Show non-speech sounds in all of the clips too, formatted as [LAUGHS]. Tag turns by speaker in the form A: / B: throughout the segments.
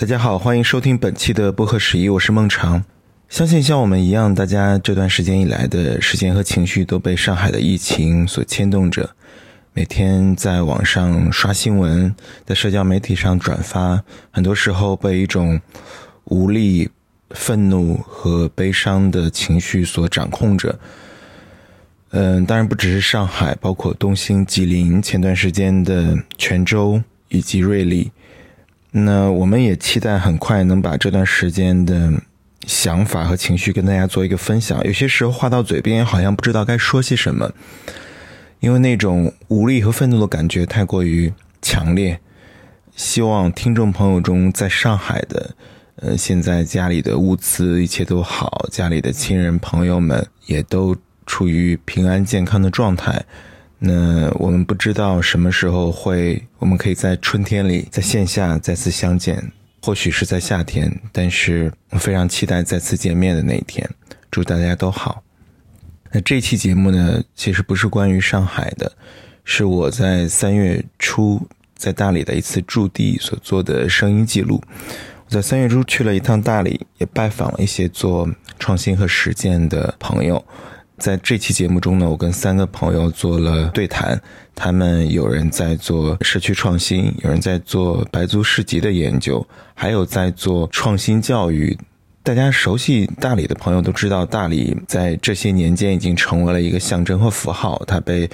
A: 大家好，欢迎收听本期的播客十一，我是孟长。相信像我们一样，大家这段时间以来的时间和情绪都被上海的疫情所牵动着。每天在网上刷新闻，在社交媒体上转发，很多时候被一种无力、愤怒和悲伤的情绪所掌控着。嗯，当然不只是上海，包括东兴、吉林，前段时间的泉州以及瑞丽。那我们也期待很快能把这段时间的想法和情绪跟大家做一个分享。有些时候话到嘴边，好像不知道该说些什么，因为那种无力和愤怒的感觉太过于强烈。希望听众朋友中在上海的，呃，现在家里的物资一切都好，家里的亲人朋友们也都处于平安健康的状态。那我们不知道什么时候会，我们可以在春天里在线下再次相见，或许是在夏天，但是我非常期待再次见面的那一天。祝大家都好。那这期节目呢，其实不是关于上海的，是我在三月初在大理的一次驻地所做的声音记录。我在三月初去了一趟大理，也拜访了一些做创新和实践的朋友。在这期节目中呢，我跟三个朋友做了对谈，他们有人在做社区创新，有人在做白族市集的研究，还有在做创新教育。大家熟悉大理的朋友都知道，大理在这些年间已经成为了一个象征和符号，它被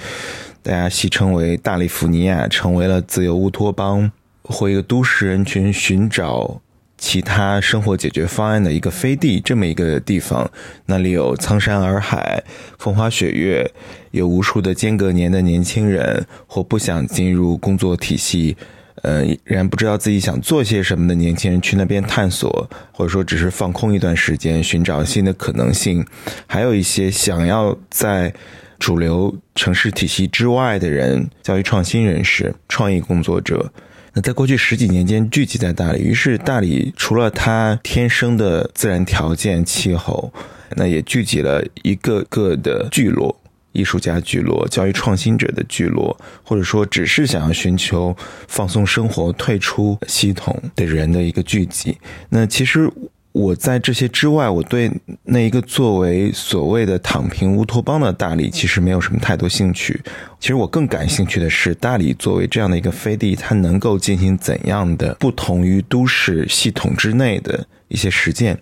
A: 大家戏称为“大理福尼亚”，成为了自由乌托邦或一个都市人群寻找。其他生活解决方案的一个飞地，这么一个地方，那里有苍山洱海、风花雪月，有无数的间隔年的年轻人，或不想进入工作体系，呃，然不知道自己想做些什么的年轻人去那边探索，或者说只是放空一段时间，寻找新的可能性。还有一些想要在主流城市体系之外的人，教育创新人士、创意工作者。那在过去十几年间聚集在大理，于是大理除了它天生的自然条件、气候，那也聚集了一个个的聚落，艺术家聚落、教育创新者的聚落，或者说只是想要寻求放松生活、退出系统的人的一个聚集。那其实。我在这些之外，我对那一个作为所谓的“躺平乌托邦”的大理，其实没有什么太多兴趣。其实我更感兴趣的是，大理作为这样的一个飞地，它能够进行怎样的不同于都市系统之内的一些实践。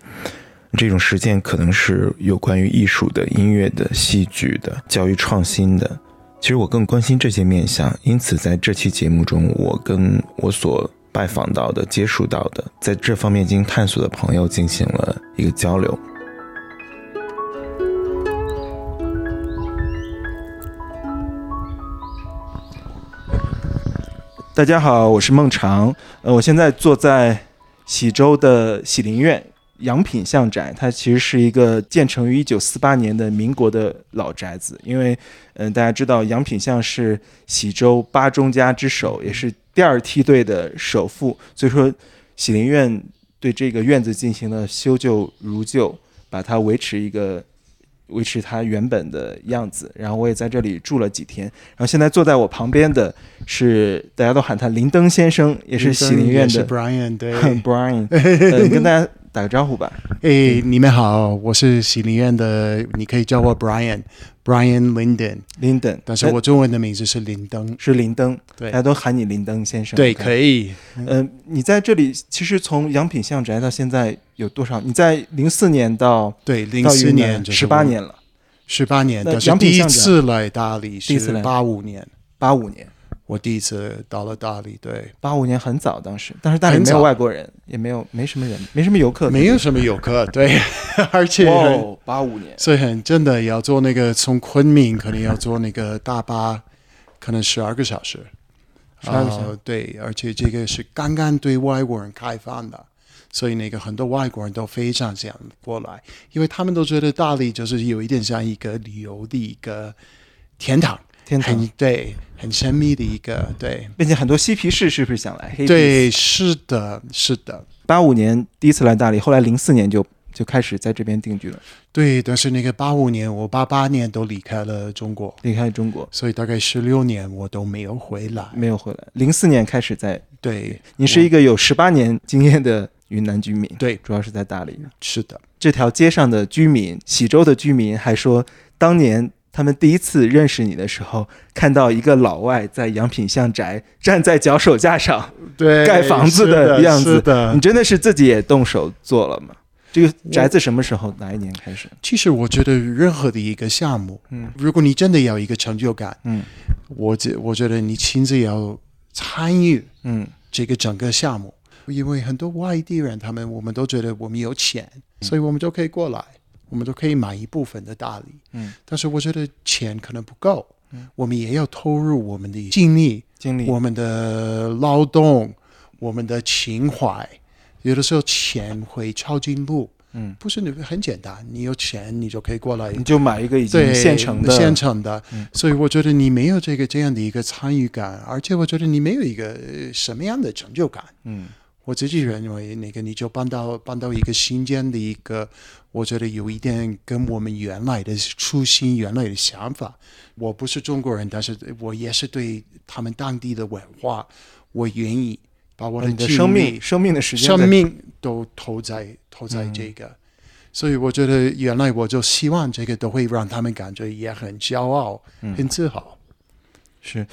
A: 这种实践可能是有关于艺术的、音乐的、戏剧的、教育创新的。其实我更关心这些面向，因此在这期节目中，我跟我所。拜访到的、接触到的，在这方面进行探索的朋友进行了一个交流。大家好，我是孟长，呃，我现在坐在喜洲的喜林苑。洋品相宅，它其实是一个建成于一九四八年的民国的老宅子。因为，嗯，大家知道洋品相是喜洲八中家之首，也是第二梯队的首富，所以说喜林苑对这个院子进行了修旧如旧，把它维持一个维持它原本的样子。然后我也在这里住了几天。然后现在坐在我旁边的是大家都喊他林登先生，也是喜林苑的
B: Brian，对，[LAUGHS]
A: Brian，嗯，跟大家。打个招呼吧。
B: 哎，你们好，我是喜林苑的，你可以叫我 Brian，Brian Linden，Linden。但是我中文的名字是林登，
A: 是林登，
B: 对，
A: 大家都喊你林登先生。
B: 对，可以。
A: 嗯，你在这里其实从洋品相宅到现在有多少？你在零四年到
B: 对零四年
A: 十八年了，
B: 十八年。但是第一次来大理是八五年，
A: 八五年。
B: 我第一次到了大理，对，
A: 八五年很早，当时，但是大理没有外国人，也没有没什么人，没什么游客，
B: 没有什么游客，对，[LAUGHS] 而且
A: 八五年，
B: 所以很真的要坐那个从昆明可能要坐那个大巴，可能十二个小时，
A: 十二个小时，
B: 对，而且这个是刚刚对外国人开放的，所以那个很多外国人都非常想过来，因为他们都觉得大理就是有一点像一个旅游的一个天堂。
A: 天堂
B: 对，很神秘的一个对，
A: 并且很多嬉皮士是不是想来？
B: 对，是的，是的。
A: 八五年第一次来大理，后来零四年就就开始在这边定居了。
B: 对，但是那个八五年，我八八年都离开了中国，
A: 离开中国，
B: 所以大概十六年我都没有回来，
A: 没有回来。零四年开始在，
B: 对
A: 你是一个有十八年经验的
C: 云南居民，
B: 对，
C: 主要是在大理。
B: 是的，
C: 这条街上的居民，喜洲的居民还说，当年他们第一次认识你的时候，看到一个老外在阳品巷宅站在脚手架上 [LAUGHS]
B: 对
C: 盖房子的样子
B: 是的
C: 你。真的是自己也动手做了吗？这个宅子什么时候哪一年开始？
B: 其实我觉得任何的一个项目，
C: 嗯
B: 如果你真的要一个成就感，
C: 嗯
B: 我觉我觉得你亲自要参与
C: 嗯
B: 这个整个项目，因为很多外地人，他们我们都觉得我们有钱，所以我们就可以过来，我们都可以买一部分的大礼。
C: 嗯，
B: 但是我觉得钱可能不够，嗯。我们也要投入我们的精力、
C: 精力。
B: 我们的劳动、我们的情怀。有的时候钱会超进步，
C: 嗯，
B: 不是你很简单，你有钱你就可以过来
C: 你就买一个已经，现成的，
B: 现成的，
C: 嗯。
B: 所以我觉得你没有这个这样的一个参与感，而且我觉得你没有一个呃什么样的成就感。
C: 嗯
B: 我自己认为，那个你就搬到搬到一个新建的一个，我觉得有一点跟我们原来的初心、原来的想法。我不是中国人，但是我也是对他们当地的文化，我愿意把我
C: 的生命、生命的时间
B: 生命都投在投在这个，所以我觉得原来我就希望这个都会让他们感觉也很骄傲、很自豪。
C: 是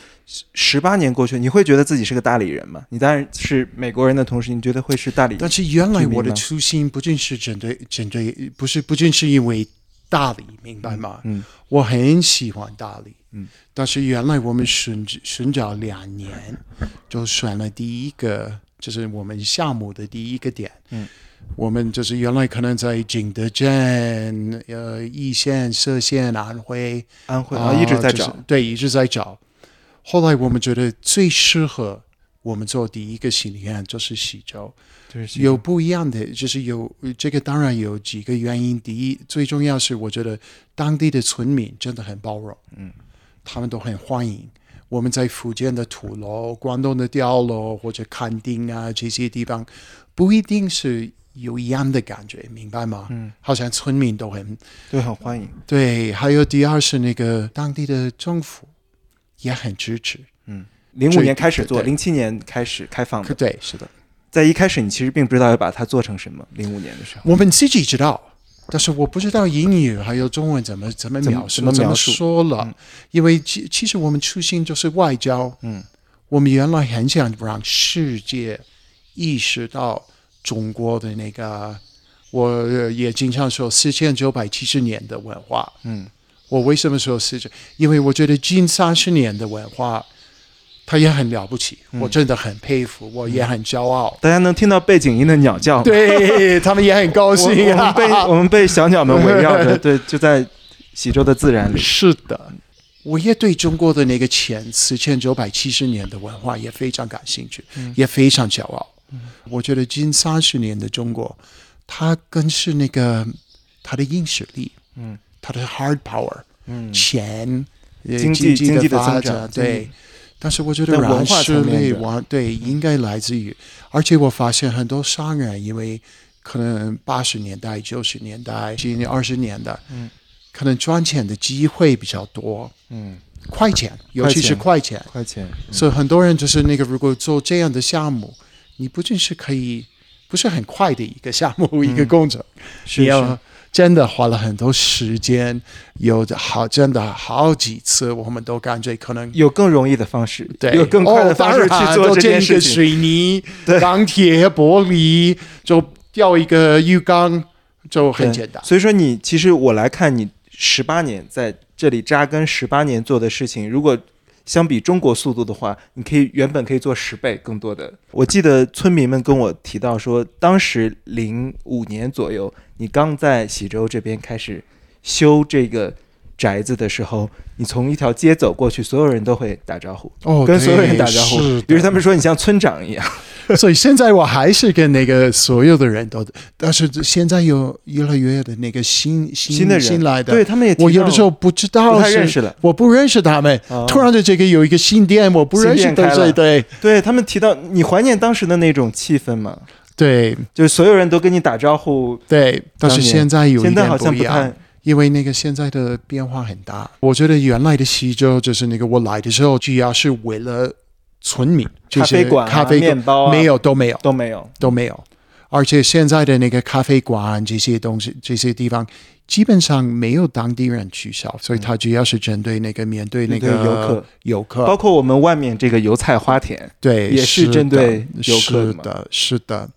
C: 十八年过去，你会觉得自己是个大理人吗？你当然是美国人的同时，你觉得会是大理？
B: 但是原来我的初心不仅是针对针对，不是不仅是因为大理，明白吗？
C: 嗯
B: 我很喜欢大理，
C: 嗯，
B: 但是原来我们寻寻找两年，就选了第一个，就是我们项目的第一个点，
C: 嗯，
B: 我们就是原来可能在景德镇、呃易县、歙县、安徽，
C: 安徽啊，一直在
B: 就是
C: 找。
B: 对，一直在找。后来我们觉得最适合我们做第一个心理院就是喜洲，
C: 就是
B: 有不一样的，就是有这个当然有几个原因。第一，最重要是我觉得当地的村民真的很包容，
C: 嗯，
B: 他们都很欢迎。我们在福建的土楼、广东的碉楼或者垦丁啊这些地方，不一定是有一样的感觉，明白吗？
C: 嗯，
B: 好像村民都很
C: 对，很欢迎。
B: 对。还有第二是那个当地的政府也很支持，嗯
C: 零五年开始做，零七年开始开放的。
B: 对，是的。
C: 在一开始，你其实并不知道要把它做成什么。零五年的时候，
B: 我们自己知道，但是我不知道英语还有中文怎么怎么描述，怎么
C: 怎么描述
B: 说了。
C: 嗯
B: 因为其其实我们初心就是外交，
C: 嗯，
B: 我们原来很想让世界意识到中国的那个，我呃也经常说四千九百七十年的文化。
C: 嗯，
B: 我为什么说是这？因为我觉得近三十年的文化，它也很了不起，
C: 嗯
B: 我真的很佩服，我也很骄傲。
C: 大家能听到背景音的鸟叫。，
B: 对 [LAUGHS] 他们也很高
C: 我
B: 兴
C: 我
B: 啊
C: 们！被我们被小鸟们围绕着，[LAUGHS] 对，就在喜洲的自然里。
B: 是的，我也对中国的那个前四千九百七十年的文化也非常感兴趣，
C: 嗯
B: 也非常骄傲。我觉得近三十年的中国，它更是那个它的硬实力，
C: 嗯，
B: 它的 hard power，
C: 嗯，
B: 钱，呃
C: 经济
B: 经
C: 经济的
B: 发展，对。但是我觉得软实力，往对应该来自于，而且我发现很多商人因为可能八十年代、九十年代、今年二十年代，
C: 嗯，
B: 可能赚钱的机会比较多，
C: 嗯，
B: 快钱，尤其是快钱，
C: 快钱。
B: 所以很多人就是那个，如果做这样的项目，你不仅是可以不是很快的一个项目、一个工程，
C: 是
B: 要
C: 是
B: 真的花了很多时间，有的好真的好几次，我们都感觉可能
C: 有更容易的方式，
B: 对
C: 有更快的
B: 哦
C: 方式去做这件事情。
B: 水泥
C: 对、
B: 钢铁、玻璃，就吊一个浴缸，就很简单。
C: 所以说你，其实我来看你十八年在这里扎根十八年做的事情，如果相比中国速度的话，你可以原本可以做十倍更多的。我记得村民们跟我提到说，当时零五年左右，你刚在喜洲这边开始修这个宅子的时候，你从一条街走过去，所有人都会打招呼，
B: 哦，
C: 跟所有人打招呼比如他们说你像村长一样。[LAUGHS]
B: 所以现在我还是跟那个所有的人都，但是现在有越来越的那个新新
C: 新的人。
B: 新来的，
C: 对他们也
B: 我有的时候不知道
C: 不太
B: 是
C: 认识了，
B: 我不认识他们。
C: 哦。
B: 突然的这个有一个新店，我不认识的，
C: 新店开了。
B: 对对？
C: 对他们提到，你怀念当时的那种气氛吗？
B: 对。
C: 就是所有人都跟你打招呼，
B: 对，但是现在有
C: 现在好像不太。
B: 因为那个现在的变化很大。我觉得原来的西周就是那个我来的时候，主要是为了村民，这些
C: 咖啡馆啊
B: 咖啡
C: 面包啊
B: 没有都没有
C: 都没有。
B: 都没有。而且现在的那个咖啡馆这些东西，这些地方基本上没有当地人去消，所以它主要是针对那个面对那个
C: 游客
B: 游客，
C: 包括我们外面这个油菜花田，
B: 对，
C: 也是针对游客的
B: 是的，是的。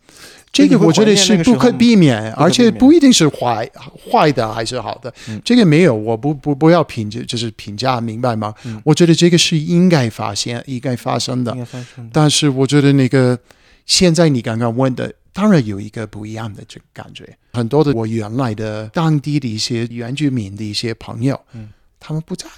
B: 这个我觉得是不可避免，而且不一定是坏坏的还是好的。
C: 嗯
B: 这个没有，我不不不要评价，就是评价，明白吗？
C: 嗯
B: 我觉得这个是应该发现、应该发生的。但是我觉得那个现在你刚刚问的，当然有一个不一样的这个感觉。很多的我原来的当地的一些原居民的一些朋友，
C: 嗯
B: 他们不在，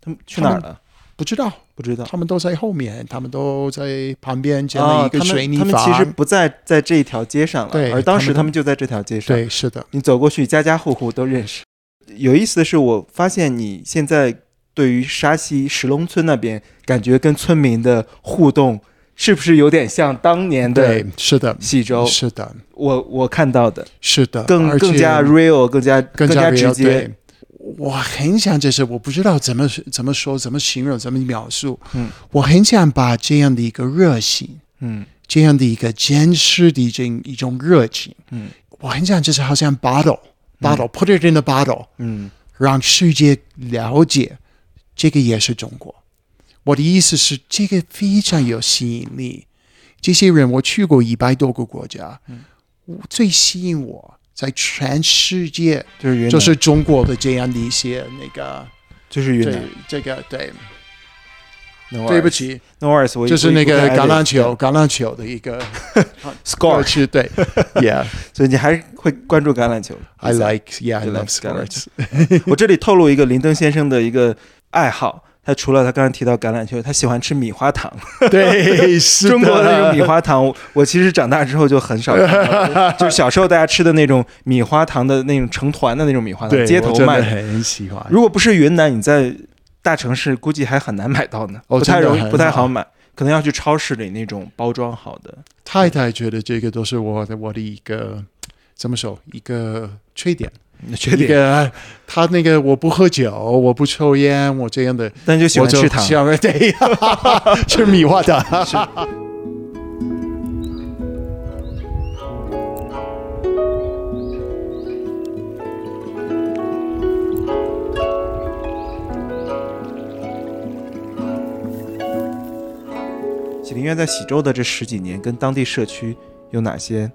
C: 他们去哪儿了？
B: 不知道，
C: 不知道。
B: 他们都在后面，他们都在旁边建
C: 啊，
B: 了一个
C: 他
B: 水泥
C: 们他们其实。不在在这一条街上了，
B: 对
C: 而当时
B: 他们
C: 就在这条街上。
B: 对，是的，
C: 你走过去，家家户户都认识。有意思的是，我发现你现在对于沙溪石龙村那边，感觉跟村民的互动，是不是有点像当年的
B: 对，是的，
C: 喜洲？
B: 是的，
C: 我我看到的
B: 是的，
C: 更更加 real，更加
B: 更
C: 加直接
B: 对。我很想，就是我不知道怎么怎么说、怎么形容、怎么描述。
C: 嗯，
B: 我很想把这样的一个热情，
C: 嗯
B: 这样的一个坚持的这一种热情，
C: 嗯
B: 我很想就是好像 bottle，bottle，put it in the bottle，
C: 嗯
B: 让世界了解这个也是中国。我的意思是，这个非常有吸引力。这些人我去过一百多个国家，嗯最吸引我在全世界
C: 就是
B: 就是中国的这样的一些那个，
C: 就是云南。
B: 这个对
C: ，No
B: 对不起
C: ，，No worries，我
B: 就是那个橄榄球，橄榄球的一个 [LAUGHS]
C: score，
B: 是对，[LAUGHS] Yeah，I
C: 所以你还是会关注橄榄球。I
B: like Yeah I love sports，[LAUGHS]
C: 我这里透露一个林登先生的一个爱好，他除了他刚刚提到橄榄球，他喜欢吃米花糖。[LAUGHS]
B: 对，[LAUGHS] 是
C: 中国的那种米
B: 花，
C: 糖，我我其实长大之后就很少看到，[LAUGHS] 就是小时候大家吃的那种米花糖的那种成团的那种米花糖，街头卖的。
B: 很喜欢。
C: 如果不是云南，你在大城市估计还很难买到呢，
B: 哦
C: 不太容易，不太好
B: 好
C: 买，可能要去超市里那种包装好的。
B: 太太觉得这个都是我的我的一个怎么说一个缺点，一
C: 缺点，
B: 个他那个我不喝酒，我不抽烟，我这样的 [LAUGHS]
C: 但就喜欢吃糖。
B: 想对，[LAUGHS] 吃米花糖。[LAUGHS]
C: 喜林苑在喜洲的这十几年，跟当地社区有哪些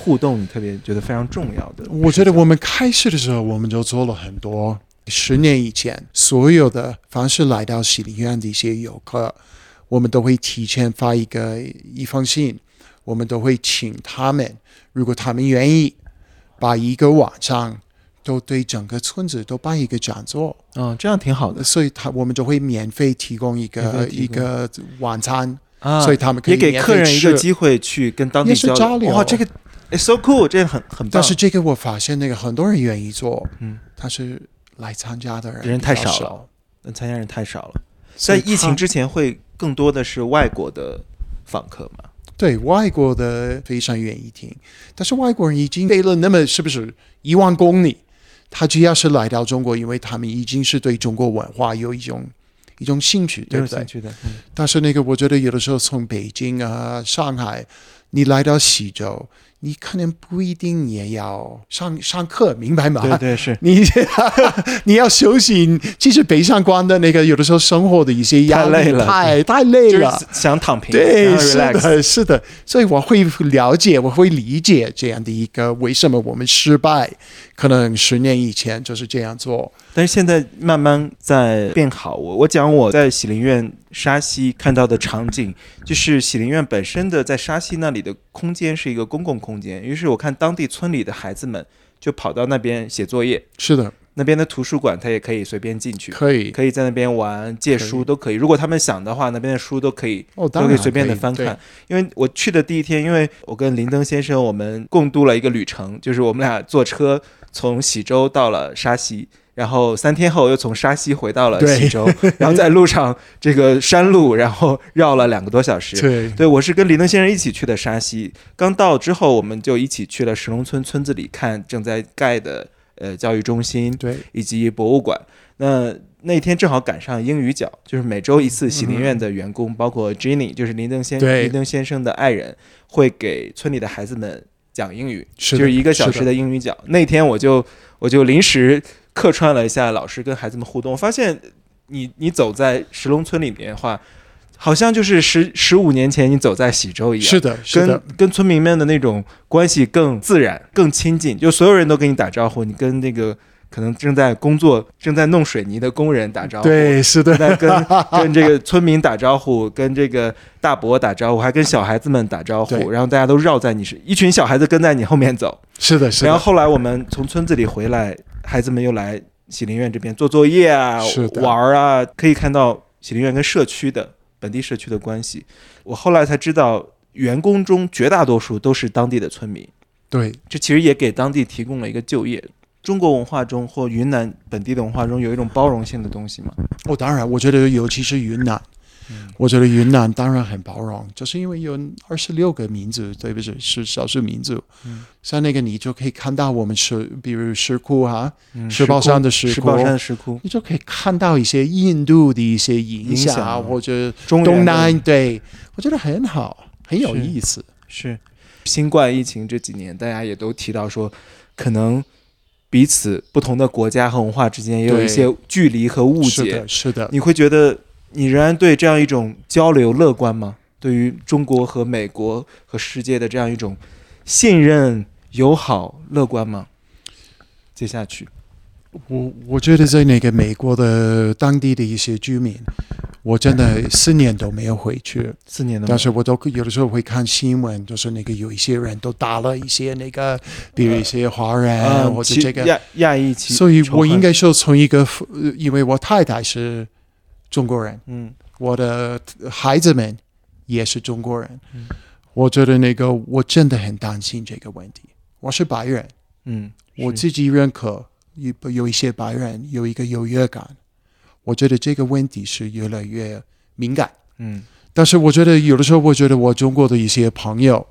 C: 互动？你特别觉得非常重要的？
B: 我觉得我们开始的时候，我们就做了很多。十年以前，所有的凡是来到喜林院的一些游客，我们都会提前发一个一封信，我们都会请他们，如果他们愿意，把一个晚上都对整个村子都办一个讲座，
C: 嗯，这样挺好的
B: 所以他我们就会免费提供一个
C: 供
B: 一个晚餐，
C: 啊
B: 所以他们可以
C: 也给客人一个机会去跟当地
B: 交流
C: 哇，这个 it's so cool，这很很棒。
B: 但是这个我发现那个很多人愿意做，
C: 嗯，
B: 但是来参加的人
C: 人太少了那参加人太少了，在疫情之前会更多的是外国的访客嘛？
B: 对外国的非常愿意听，但是外国人已经飞了那么是不是一万公里？他只要是来到中国，因为他们已经是对中国文化有一种一种兴趣，对不对
C: 有兴？趣的，嗯
B: 但是那个我觉得有的时候从北京啊、上海，你来到西周，你可能不一定也要上上课，明白吗？
C: 对对是。
B: 你 [LAUGHS] 你要休息，其实北上广的那个有的时候生活的一些压力
C: 太累了
B: 太太累
C: 就是
B: 了。
C: 想躺平，
B: 对，是的，是的，所以我会了解，我会理解这样的一个为什么我们失败，可能十年以前就是这样做。
C: 但是现在慢慢在变好。我我讲我在喜林苑沙溪看到的场景，就是喜林苑本身的在沙溪那里的空间是一个公共空间，于是我看当地村里的孩子们就跑到那边写作业，
B: 是的，
C: 那边的图书馆他也可以随便进去。
B: 可以。
C: 可以在那边玩、借书都可以。如果他们想的话，那边的书都可以都可以随便的翻看。因为我去的第一天，因为我跟林登先生我们共度了一个旅程，就是我们俩坐车从喜洲到了沙溪。然后三天后又从沙溪回到了
B: 对
C: 喜洲，然后在路上这个山路，然后绕了两个多小时。
B: 对
C: 对，我是跟林登先生一起去的沙溪。刚到之后，我们就一起去了石龙村村子里看正在盖的呃教育中心，
B: 对
C: 以及博物馆。那那天正好赶上英语角，就是每周一次喜林苑的员工，包括 Jenny，就是林登先
B: 对
C: 林登先生的爱人，会给村里的孩子们讲英语，
B: 是
C: 就是一个小时的英语角。那天我就我就临时客串了一下老师跟孩子们互动，发现你你走在石龙村里面的话，好像就是十十五年前你走在喜洲一样，
B: 是的，是
C: 跟
B: 的，
C: 跟村民们的那种关系更自然、更亲近，就所有人都跟你打招呼，你跟那个可能正在工作、正在弄水泥的工人打招呼，
B: 对，是的，
C: 在跟 [LAUGHS] 跟这个村民打招呼，跟这个大伯打招呼，还跟小孩子们打招呼，然后大家都绕在你是一群小孩子跟在你后面走，
B: 是的，是的，
C: 然后后来我们从村子里回来，孩子们又来喜林苑这边做作业啊
B: 是、
C: 玩儿啊，可以看到喜林苑跟社区的本地社区的关系。我后来才知道，员工中绝大多数都是当地的村民，
B: 对，
C: 这其实也给当地提供了一个就业。中国文化中或云南本地的文化中有一种包容性的东西嘛？
B: 哦，当然，我觉得尤其是云南，我觉得云南当然很包容，就是因为有二十六个民族，对不对？是少数民族。
C: 嗯。
B: 像那个你就可以看到我们石，比如石窟啊，
C: 嗯
B: 石宝山的石窟。
C: 石宝山的石窟，
B: 你就可以看到一些印度的一些影
C: 影响
B: 或者东南，对。我觉得很好，很有意思。
C: 是。新冠疫情这几年，大家也都提到说，可能彼此不同的国家和文化之间也有一些距离和误解。
B: 是的，。是的，
C: 你会觉得你仍然对这样一种交流乐观吗？对于中国和美国和世界的这样一种信任、友好、乐观吗？接下去，
B: 我我觉得在那个美国的当地的一些居民，我真的四年都没有回去，
C: 四年的
B: 但是我都有的时候会看新闻，就是那个有一些人都打了一些那个，比如一些华人、或者这个，
C: 亚亚裔其，
B: 所以我应该说从一个，呃因为我太太是中国人，
C: 嗯。
B: 我的孩子们也是中国人，
C: 嗯。
B: 我觉得那个我真的很担心这个问题。我是白人，
C: 嗯，
B: 我自己认可有有一些白人有一个优越感，我觉得这个问题是越来越敏感。
C: 嗯。
B: 但是我觉得有的时候，我觉得我中国的一些朋友，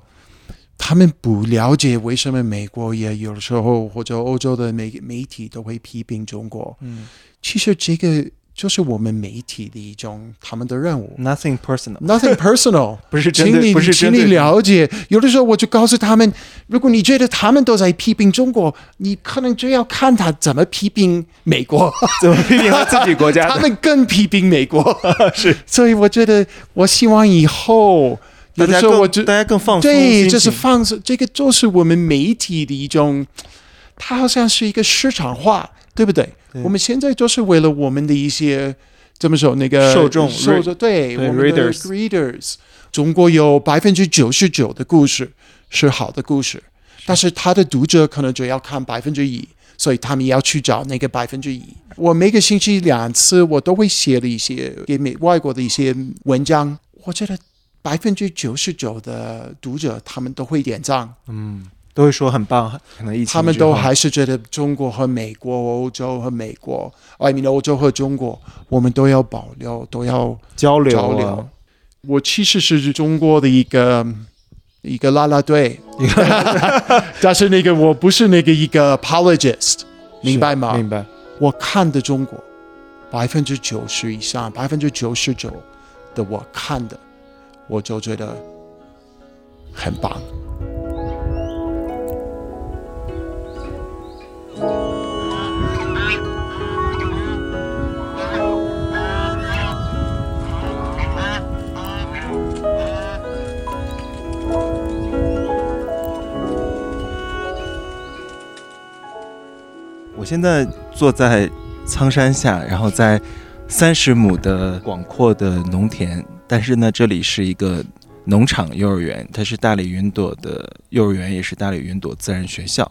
B: 他们不了解为什么美国也有的时候或者欧洲的媒媒体都会批评中国。
C: 嗯。
B: 其实这个就是我们媒体的一种他们的任务。
C: ，nothing
B: personal，Nothing personal，[LAUGHS]
C: 不是针
B: 请你
C: 对，不是
B: 请你了解。有的时候我就告诉他们，如果你觉得他们都在批评中国，你可能就要看他怎么批评美国，[LAUGHS]
C: 怎么批评他自己国家，[LAUGHS]
B: 他们更批评美国。
C: 是。
B: 所以我觉得，我希望以后有的时候我就
C: 大家更放松
B: 对，
C: 心
B: 就是放松，这个就是我们媒体的一种，它好像是一个市场化，对不对？
C: 对
B: 我们现在就是为了我们的一些怎么说那个
C: 受众
B: 受众对
C: 对
B: 我们的
C: readers
B: readers，中国有百分之九十九的故事是好的故事，但是他的读者可能只要看百分之一。所以他们也要去找那个百分之一。我每个星期两次，我都会写了一些给美外国的一些文章。我觉得百分之九十九的读者他们都会点赞，
C: 嗯，都会说很棒，可能疫情
B: 他们都还是觉得中国和美国、欧洲和美国，I mean 欧洲和中国，我们都要保留，都要
C: 交流啊
B: 交流。我其实是中国的一个一个啦啦队，[LAUGHS] 但是那个我不是那个一个 apologist，明白吗？
C: 明白。
B: 我看的中国，百分之九十以上，百分之九十九的我看的，我就觉得很棒。
C: 我现在坐在苍山下，然后在三十亩的广阔的农田，但是呢，这里是一个农场幼儿园，它是大理云朵的幼儿园，也是大理云朵自然学校。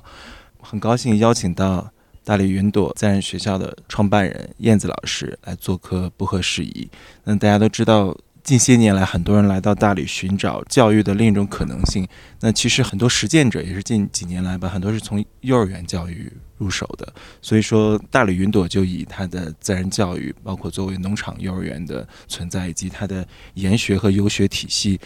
C: 很高兴邀请到大理云朵自然学校的创办人燕子老师来做客不合时宜。那大家都知道，近些年来很多人来到大理寻找教育的另一种可能性。那其实很多实践者也是近几年来吧，很多是从幼儿园教育入手的。所以说，大理云朵就以它的自然教育，包括作为农场幼儿园的存在，以及它的研学和游学体系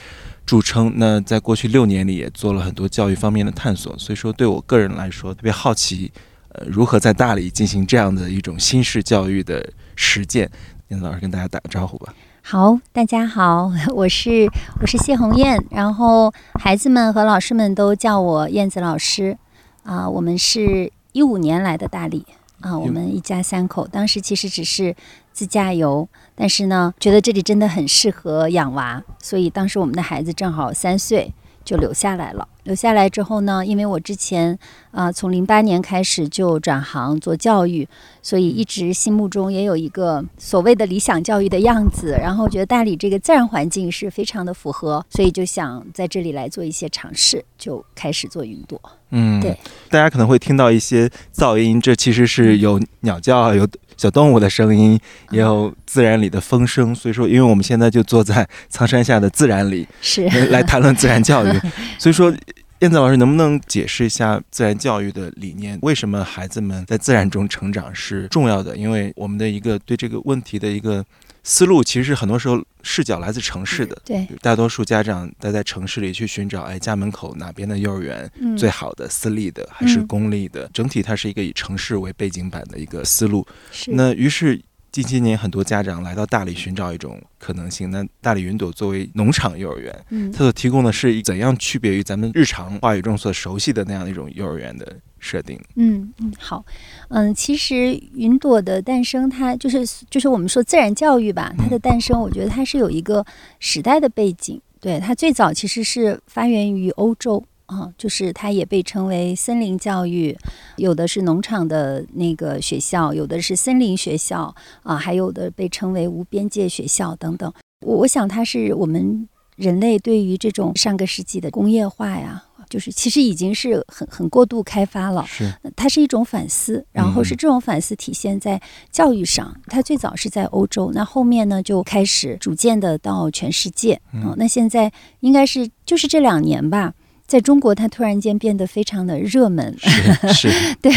C: 著称。那在过去六年里，也做了很多教育方面的探索。所以说，对我个人来说，特别好奇，呃，如何在大理进行这样的一种新式教育的实践。燕子老师跟大家打个招呼吧。
D: 好，大家好，[LAUGHS] 我是我是谢红艳，然后孩子们和老师们都叫我燕子老师。啊、我们是一五年来的大理啊、我们一家三口，当时其实只是自驾游，但是呢，觉得这里真的很适合养娃，所以当时我们的孩子正好三岁，就留下来了。留下来之后呢，因为我之前啊、从零八年开始就转行做教育，所以一直心目中也有一个所谓的理想教育的样子，然后觉得大理这个自然环境是非常的符合，所以就想在这里来做一些尝试，就开始做云朵。
C: 嗯，
D: 对，
C: 大家可能会听到一些噪音，这其实是有鸟叫、有小动物的声音，也有自然里的风声。所以说，因为我们现在就坐在苍山下的自然里
D: 是
C: 来谈论自然教育，所以说。燕子老师，能不能解释一下自然教育的理念？为什么孩子们在自然中成长是重要的？因为我们的一个对这个问题的一个思路，其实是很多时候视角来自城市的。
D: 对，
C: 大多数家长待在城市里去寻找，哎，家门口哪边的幼儿园
D: 嗯，
C: 最好的，私立的还是
D: 嗯
C: 公立的？整体它是一个以城市为背景板的一个思路。
D: 是
C: 那于是近些年很多家长来到大理寻找一种可能性。那大理云朵作为农场幼儿园，
D: 嗯
C: 它所提供的是怎样区别于咱们日常话语中所熟悉的那样一种幼儿园的设定？
D: 嗯嗯，好，嗯，其实云朵的诞生，它就是就是我们说自然教育吧，它的诞生，我觉得它是有一个时代的背景。对，它最早其实是发源于欧洲啊，就是它也被称为森林教育，有的是农场的那个学校，有的是森林学校啊，还有的被称为无边界学校等等。我我想它是我们人类对于这种上个世纪的工业化呀，就是其实已经是很很过度开发了。
C: 是，
D: 它是一种反思，然后是这种反思体现在教育上。它最早是在欧洲，那后面呢就开始逐渐的到全世界。嗯、那现在应该是就是这两年吧。在中国，它突然间变得非常的热门。
C: 是是，[LAUGHS]
D: 对，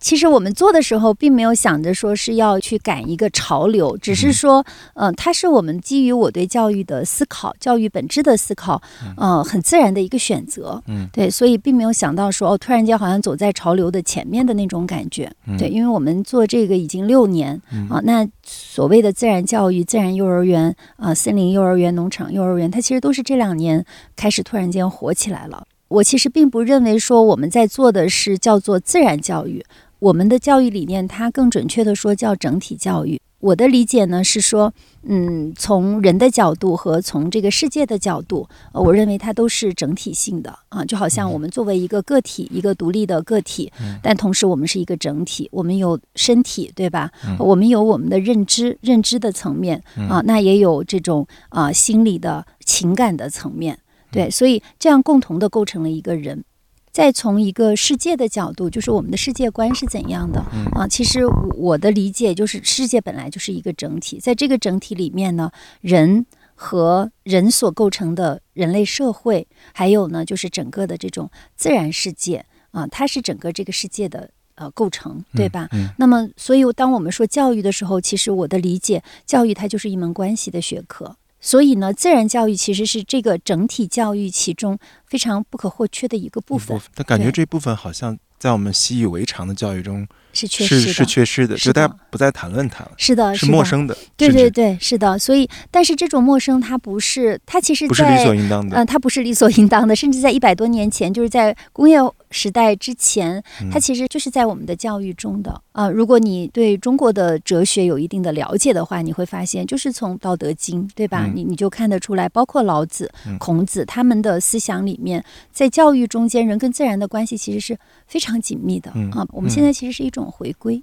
D: 其实我们做的时候，并没有想着说是要去赶一个潮流，只是说，呃，它是我们基于我对教育的思考、教育本质的思考，呃，很自然的一个选择。
C: 嗯，
D: 对，所以并没有想到说，哦，突然间好像走在潮流的前面的那种感觉。对，因为我们做这个已经六年啊、那所谓的自然教育、自然幼儿园啊、森林幼儿园、农场幼儿园，它其实都是这两年开始突然间火起来了。我其实并不认为说我们在做的是叫做自然教育，我们的教育理念它更准确的说叫整体教育。我的理解呢是说，嗯，从人的角度和从这个世界的角度，呃，我认为它都是整体性的啊，就好像我们作为一个个体，一个独立的个体，但同时我们是一个整体，我们有身体，对吧？我们有我们的认知，认知的层面啊，那也有这种啊心理的情感的层面。对，所以这样共同的构成了一个人。再从一个世界的角度，就是我们的世界观是怎样的啊？其实我的理解就是，世界本来就是一个整体，在这个整体里面呢，人和人所构成的人类社会，还有呢，就是整个的这种自然世界啊，它是整个这个世界的。呃，构成对吧？
C: 嗯
D: 那么，所以当我们说教育的时候，其实我的理解，教育它就是一门关系的学科。所以呢，自然教育其实是这个整体教育其中非常不可或缺的一个部分，
C: 但感觉这部分好像在我们习以为常的教育中
D: 是缺
C: 是
D: 失的，
C: 是缺失的，
D: 是
C: 就大家不再谈论它了，
D: 是的，
C: 是陌生的，
D: 对对对，是的。所以，但是这种陌生，它不是，它其实
C: 不是理所，应当的。
D: 嗯、它不是理所应当的，甚至在一百多年前，就是在工业时代之前，它
C: 嗯
D: 其实就是在我们的教育中的。啊、如果你对中国的哲学有一定的了解的话，你会发现，就是从《道德经》，对吧？
C: 嗯
D: 你你就看得出来，包括老子、
C: 嗯
D: 孔子他们的思想里面，在教育中间，人跟自然的关系其实是非常紧密的
C: 嗯
D: 啊。我们
C: 嗯
D: 现在其实是一种回归。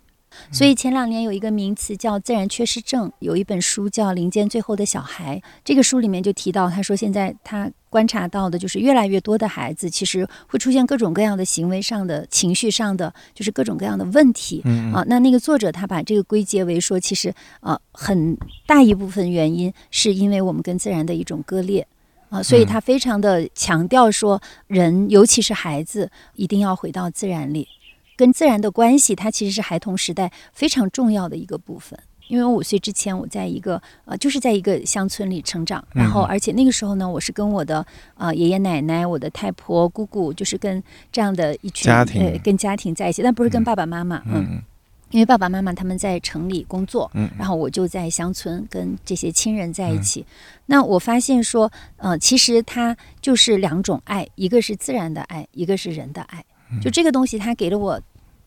D: 所以前两年有一个名词叫自然缺失症，有一本书叫《林间最后的小孩》。这个书里面就提到，他说现在他观察到的就是越来越多的孩子其实会出现各种各样的行为上的、情绪上的，就是各种各样的问题。
C: 嗯
D: 啊，那那个作者他把这个归结为说，其实呃很大一部分原因是因为我们跟自然的一种割裂。啊，所以他非常的强调说，人尤其是孩子一定要回到自然里。跟自然的关系，它其实是孩童时代非常重要的一个部分。因为我五岁之前，我在一个呃，就是在一个乡村里成长，然后
C: 嗯。
D: 而且那个时候呢，我是跟我的呃爷爷奶奶、我的太婆、姑姑，就是跟这样的一群
C: 家庭
D: 呃跟家庭在一起，但不是跟
C: 嗯。
D: 爸爸妈妈，嗯。
C: 嗯
D: 因为爸爸妈妈他们在城里工作，
A: 嗯
D: 然后我就在乡村跟这些亲人在一起。那我发现说，呃，其实它就是两种爱，一个是自然的爱，一个是人的爱。就这个东西，它给了我。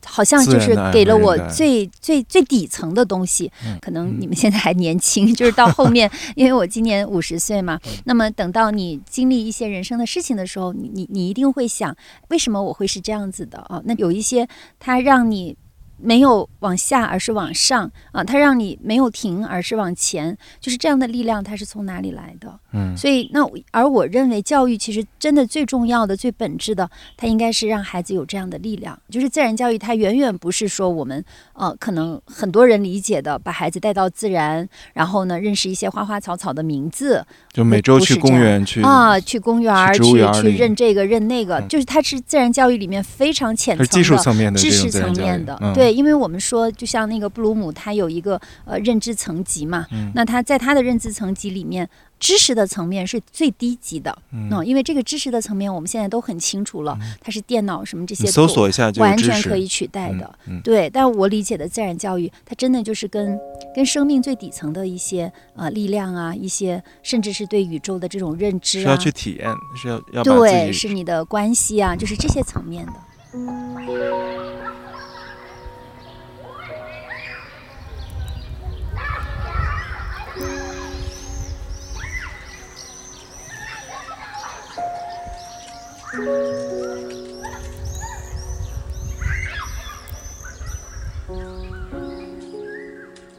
D: 好像就是给了我最最最底层的东西，
A: 嗯
D: 可能你们现在还年轻，[LAUGHS] 就是到后面，因为我今年五十岁嘛，那么等到你经历一些人生的事情的时候，你你你一定会想，为什么我会是这样子的啊？那有一些它让你没有往下，而是往上啊，它让你没有停，而是往前，就是这样的力量，它是从哪里来的？
A: 嗯
D: 所以那我而我认为教育其实真的最重要的、最本质的，它应该是让孩子有这样的力量。就是自然教育，它远远不是说我们呃可能很多人理解的，把孩子带到自然，然后呢认识一些花花草草的名字，
A: 就每周去公园去
D: 啊，去公园儿
A: 去植
D: 去认这个认那个，
A: 嗯
D: 就是它是自然教育里面非常浅层的。
A: 技术层面的
D: 知识层面的，
A: 嗯
D: 对，因为我们说，就像那个布鲁姆，他有一个呃认知层级嘛，
A: 嗯
D: 那他在他的认知层级里面，知识的层面是最低级的，
A: 嗯
D: 因为这个知识的层面我们现在都很清楚了，它是电脑什么这些
A: 搜
D: 都
A: 索一下就
D: 完全可以取代的。
A: 嗯嗯
D: 对，但我理解的自然教育，它真的就是跟跟生命最底层的一些呃力量啊，一些甚至是对宇宙的这种认知啊，
A: 是要去体验，是要要把
D: 对，是你的关系啊，就是这些层面的。
A: 我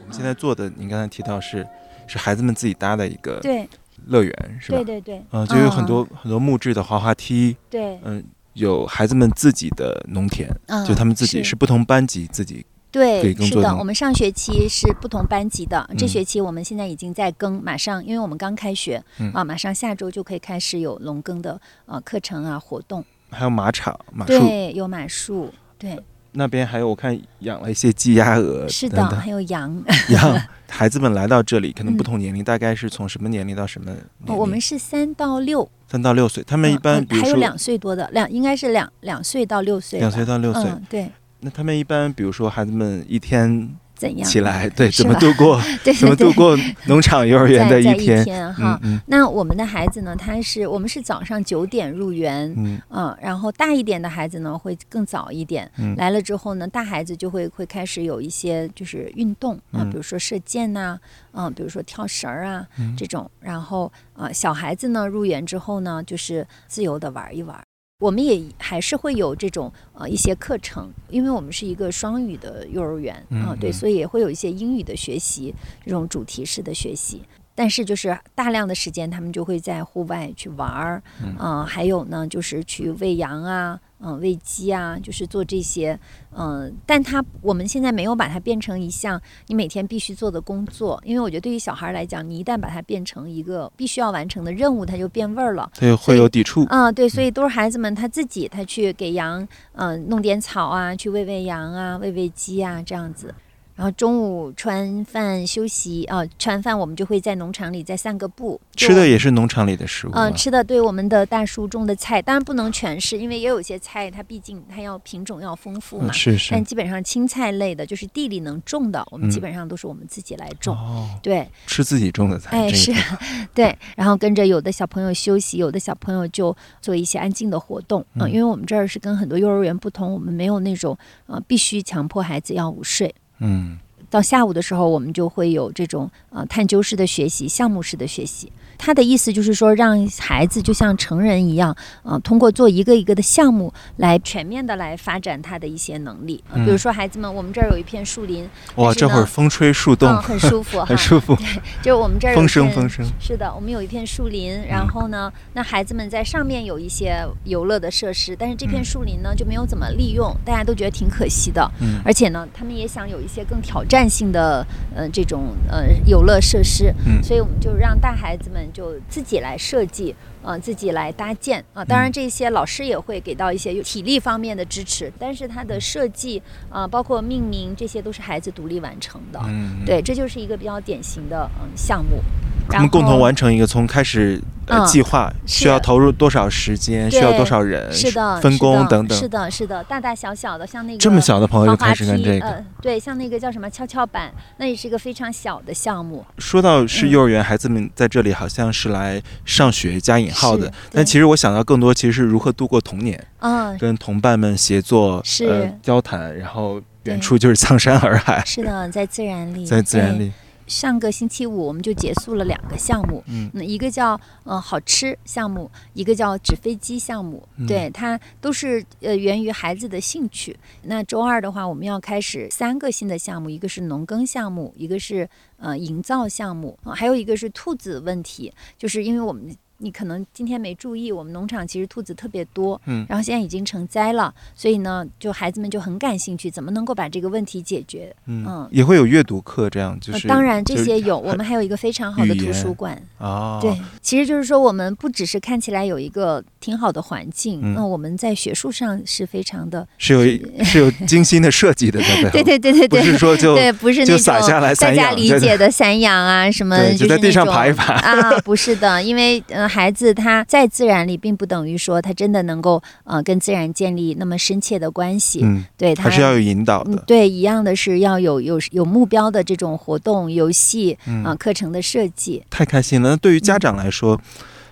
A: 们现在做的，您刚才提到是是孩子们自己搭的一个
D: 对，
A: 乐园，是吧？
D: 对？对对，
A: 嗯，就有很
D: 嗯
A: 多很多木质的滑滑梯，
D: 对，
A: 嗯，有孩子们自己的农田，
D: 嗯，
A: 就他们自己是不同班级自己
D: 对，是的，我们上学期是不同班级的，这
A: 嗯
D: 学期我们现在已经在更，马上因为我们刚开学、
A: 嗯
D: 啊，马上下周就可以开始有农耕的呃课程啊活动。
A: 还有马场、马术，
D: 对，有马术，对，
A: 那边还有我看养了一些鸡鸭鹅
D: 是的，
A: 等等
D: 还有羊。[LAUGHS]
A: 羊 [LAUGHS] 孩子们来到这里，可能不
D: 嗯
A: 同年龄，大概是从什么年龄到什么年龄？
D: 哦我们是三到六，
A: 三到六岁，他们一
D: 嗯
A: 般
D: 还有两岁多的，两应该是两两岁到六岁，
A: 两岁到六岁，
D: 嗯，对，
A: 那他们一般比如说孩子们一天
D: 怎样
A: 起来，对，怎么度过 [LAUGHS]
D: 对 [LAUGHS]
A: 怎么度过农场幼儿园的
D: 在在
A: 天？
D: 哈
A: 嗯。嗯 [LAUGHS]
D: 那我们的孩子呢？他是我们是早上九点入园，
A: 嗯
D: 嗯，然后大一点的孩子呢会更早一点。
A: 嗯
D: 来了之后呢，大孩子就会会开始有一些就是运动啊，
A: 嗯
D: 比如说射箭呐、嗯、比如说跳绳儿啊、
A: 嗯
D: 这种。然后呃，小孩子呢入园之后呢，就是自由的玩一玩。我们也还是会有这种呃一些课程，因为我们是一个双语的幼儿园啊、对，所以也会有一些英语的学习，这种主题式的学习。但是就是大量的时间，他们就会在户外去玩儿，嗯、还有呢就是去喂羊啊，嗯、喂鸡啊，就是做这些，嗯、但他我们现在没有把它变成一项你每天必须做的工作，因为我觉得对于小孩来讲，你一旦把它变成一个必须要完成的任务，它就变味儿了。
A: 对会有抵触。
D: 啊、对，所以都是孩子们他自己，他去给羊，嗯、弄点草啊，去喂喂羊啊，喂喂鸡啊，这样子。然后中午吃完饭休息啊、吃完饭我们就会在农场里再散个步。
A: 吃的也是农场里的食物吗。
D: 嗯、吃的对我们的大叔种的菜，当然不能全是，因为也有一些菜它毕竟它要品种要丰富嘛。
A: 嗯是是
D: 但基本上青菜类的，就是地里能种的，我们基
A: 嗯
D: 本上都是我们自己来种。
A: 哦，
D: 对，
A: 吃自己种的菜，
D: 哎，是 [LAUGHS] 对，然后跟着有的小朋友休息，有的小朋友就做一些安静的活动，嗯、
A: 嗯
D: 因为我们这儿是跟很多幼儿园不同，我们没有那种呃必须强迫孩子要午睡。
A: 嗯
D: 到下午的时候，我们就会有这种呃探究式的学习、项目式的学习。他的意思就是说，让孩子就像成人一样，呃，通过做一个一个的项目来全面的来发展他的一些能力。嗯。比如
A: 嗯
D: 说，孩子们，我们这儿有一片树林，
A: 哇，这会儿风吹树动，
D: 嗯，很舒服 [LAUGHS] 哈，
A: 很舒服，[LAUGHS]
D: 就是我们这儿有
A: 风声风声。
D: 是的，我们有一片树林，然后呢，那孩子们在上面有一些游乐的设施，但是这片
A: 嗯
D: 树林呢就没有怎么利用，大家都觉得挺可惜的。
A: 嗯。
D: 而且呢，他们也想有一些更挑战性的呃这种呃游乐设施，
A: 嗯。
D: 所以我们就让大孩子们就自己来设计。呃，自己来搭建啊，当然
A: 嗯
D: 这些老师也会给到一些有体力方面的支持，但是它的设计啊、包括命名，这些都是孩子独立完成的。
A: 嗯，
D: 对，这就是一个比较典型的嗯项目。
C: 他们共同完成一个从开始呃
D: 嗯
C: 计划需要投入多少时间，需要多少人，
D: 是的，
C: 分工等等。
D: 是的，是的，大大小小的，像那个
C: 这么小的朋友就开始干这个。
D: 呃，对，像那个叫什么跷跷板，那也是一个非常小的项目。
C: 说到是
D: 嗯。
C: 幼儿园，孩子们在这里好像是来上学加引号的，但其实我想到更多其实是如何度过童年，
D: 嗯，
C: 跟同伴们协作、
D: 是。
C: 呃交谈，然后远处就是苍山洱海，
D: 是的，在自然里，
C: 在自然。里，
D: 上个星期五我们就结束了两个项目，
C: 嗯
D: 那一个叫呃好吃项目，一个叫纸飞机项目，
C: 嗯
D: 对，它都是呃源于孩子的兴趣。那周二的话，我们要开始三个新的项目，一个是农耕项目，一个是呃营造项目，啊还有一个是兔子问题，就是因为我们。你可能今天没注意，我们农场其实兔子特别多，
C: 嗯
D: 然后现在已经成灾了，所以呢，就孩子们就很感兴趣，怎么能够把这个问题解决？
C: 嗯
D: 嗯，
C: 也会有阅读课，这样就是、
D: 呃当然这些有，我们还有一个非常好的图书馆。
C: 哦，
D: 对，其实就是说，我们不只是看起来有一个挺好的环境，
C: 嗯
D: 那我们在学术上是非常的，
C: 是有是有 [LAUGHS] 精心的设计的，对，
D: 对对对对
C: 不
D: 对。
C: 是说就
D: 对，不是
C: 就
D: 那
C: 撒下来
D: 种大家
C: 散养的
D: 散养啊，什么
C: 就在地上爬一爬
D: 啊，不是的，因为呃，孩子他在自然里，并不等于说他真的能够呃跟自然建立那么深切的关系，
C: 嗯，
D: 对他
C: 还是要有引导
D: 嗯
C: 的，，
D: 对，一样的是要有有有目标的这种活动、游戏
C: 嗯。
D: 啊、课程的设计。
C: 太开心了。那对于
D: 嗯。
C: 家长来说，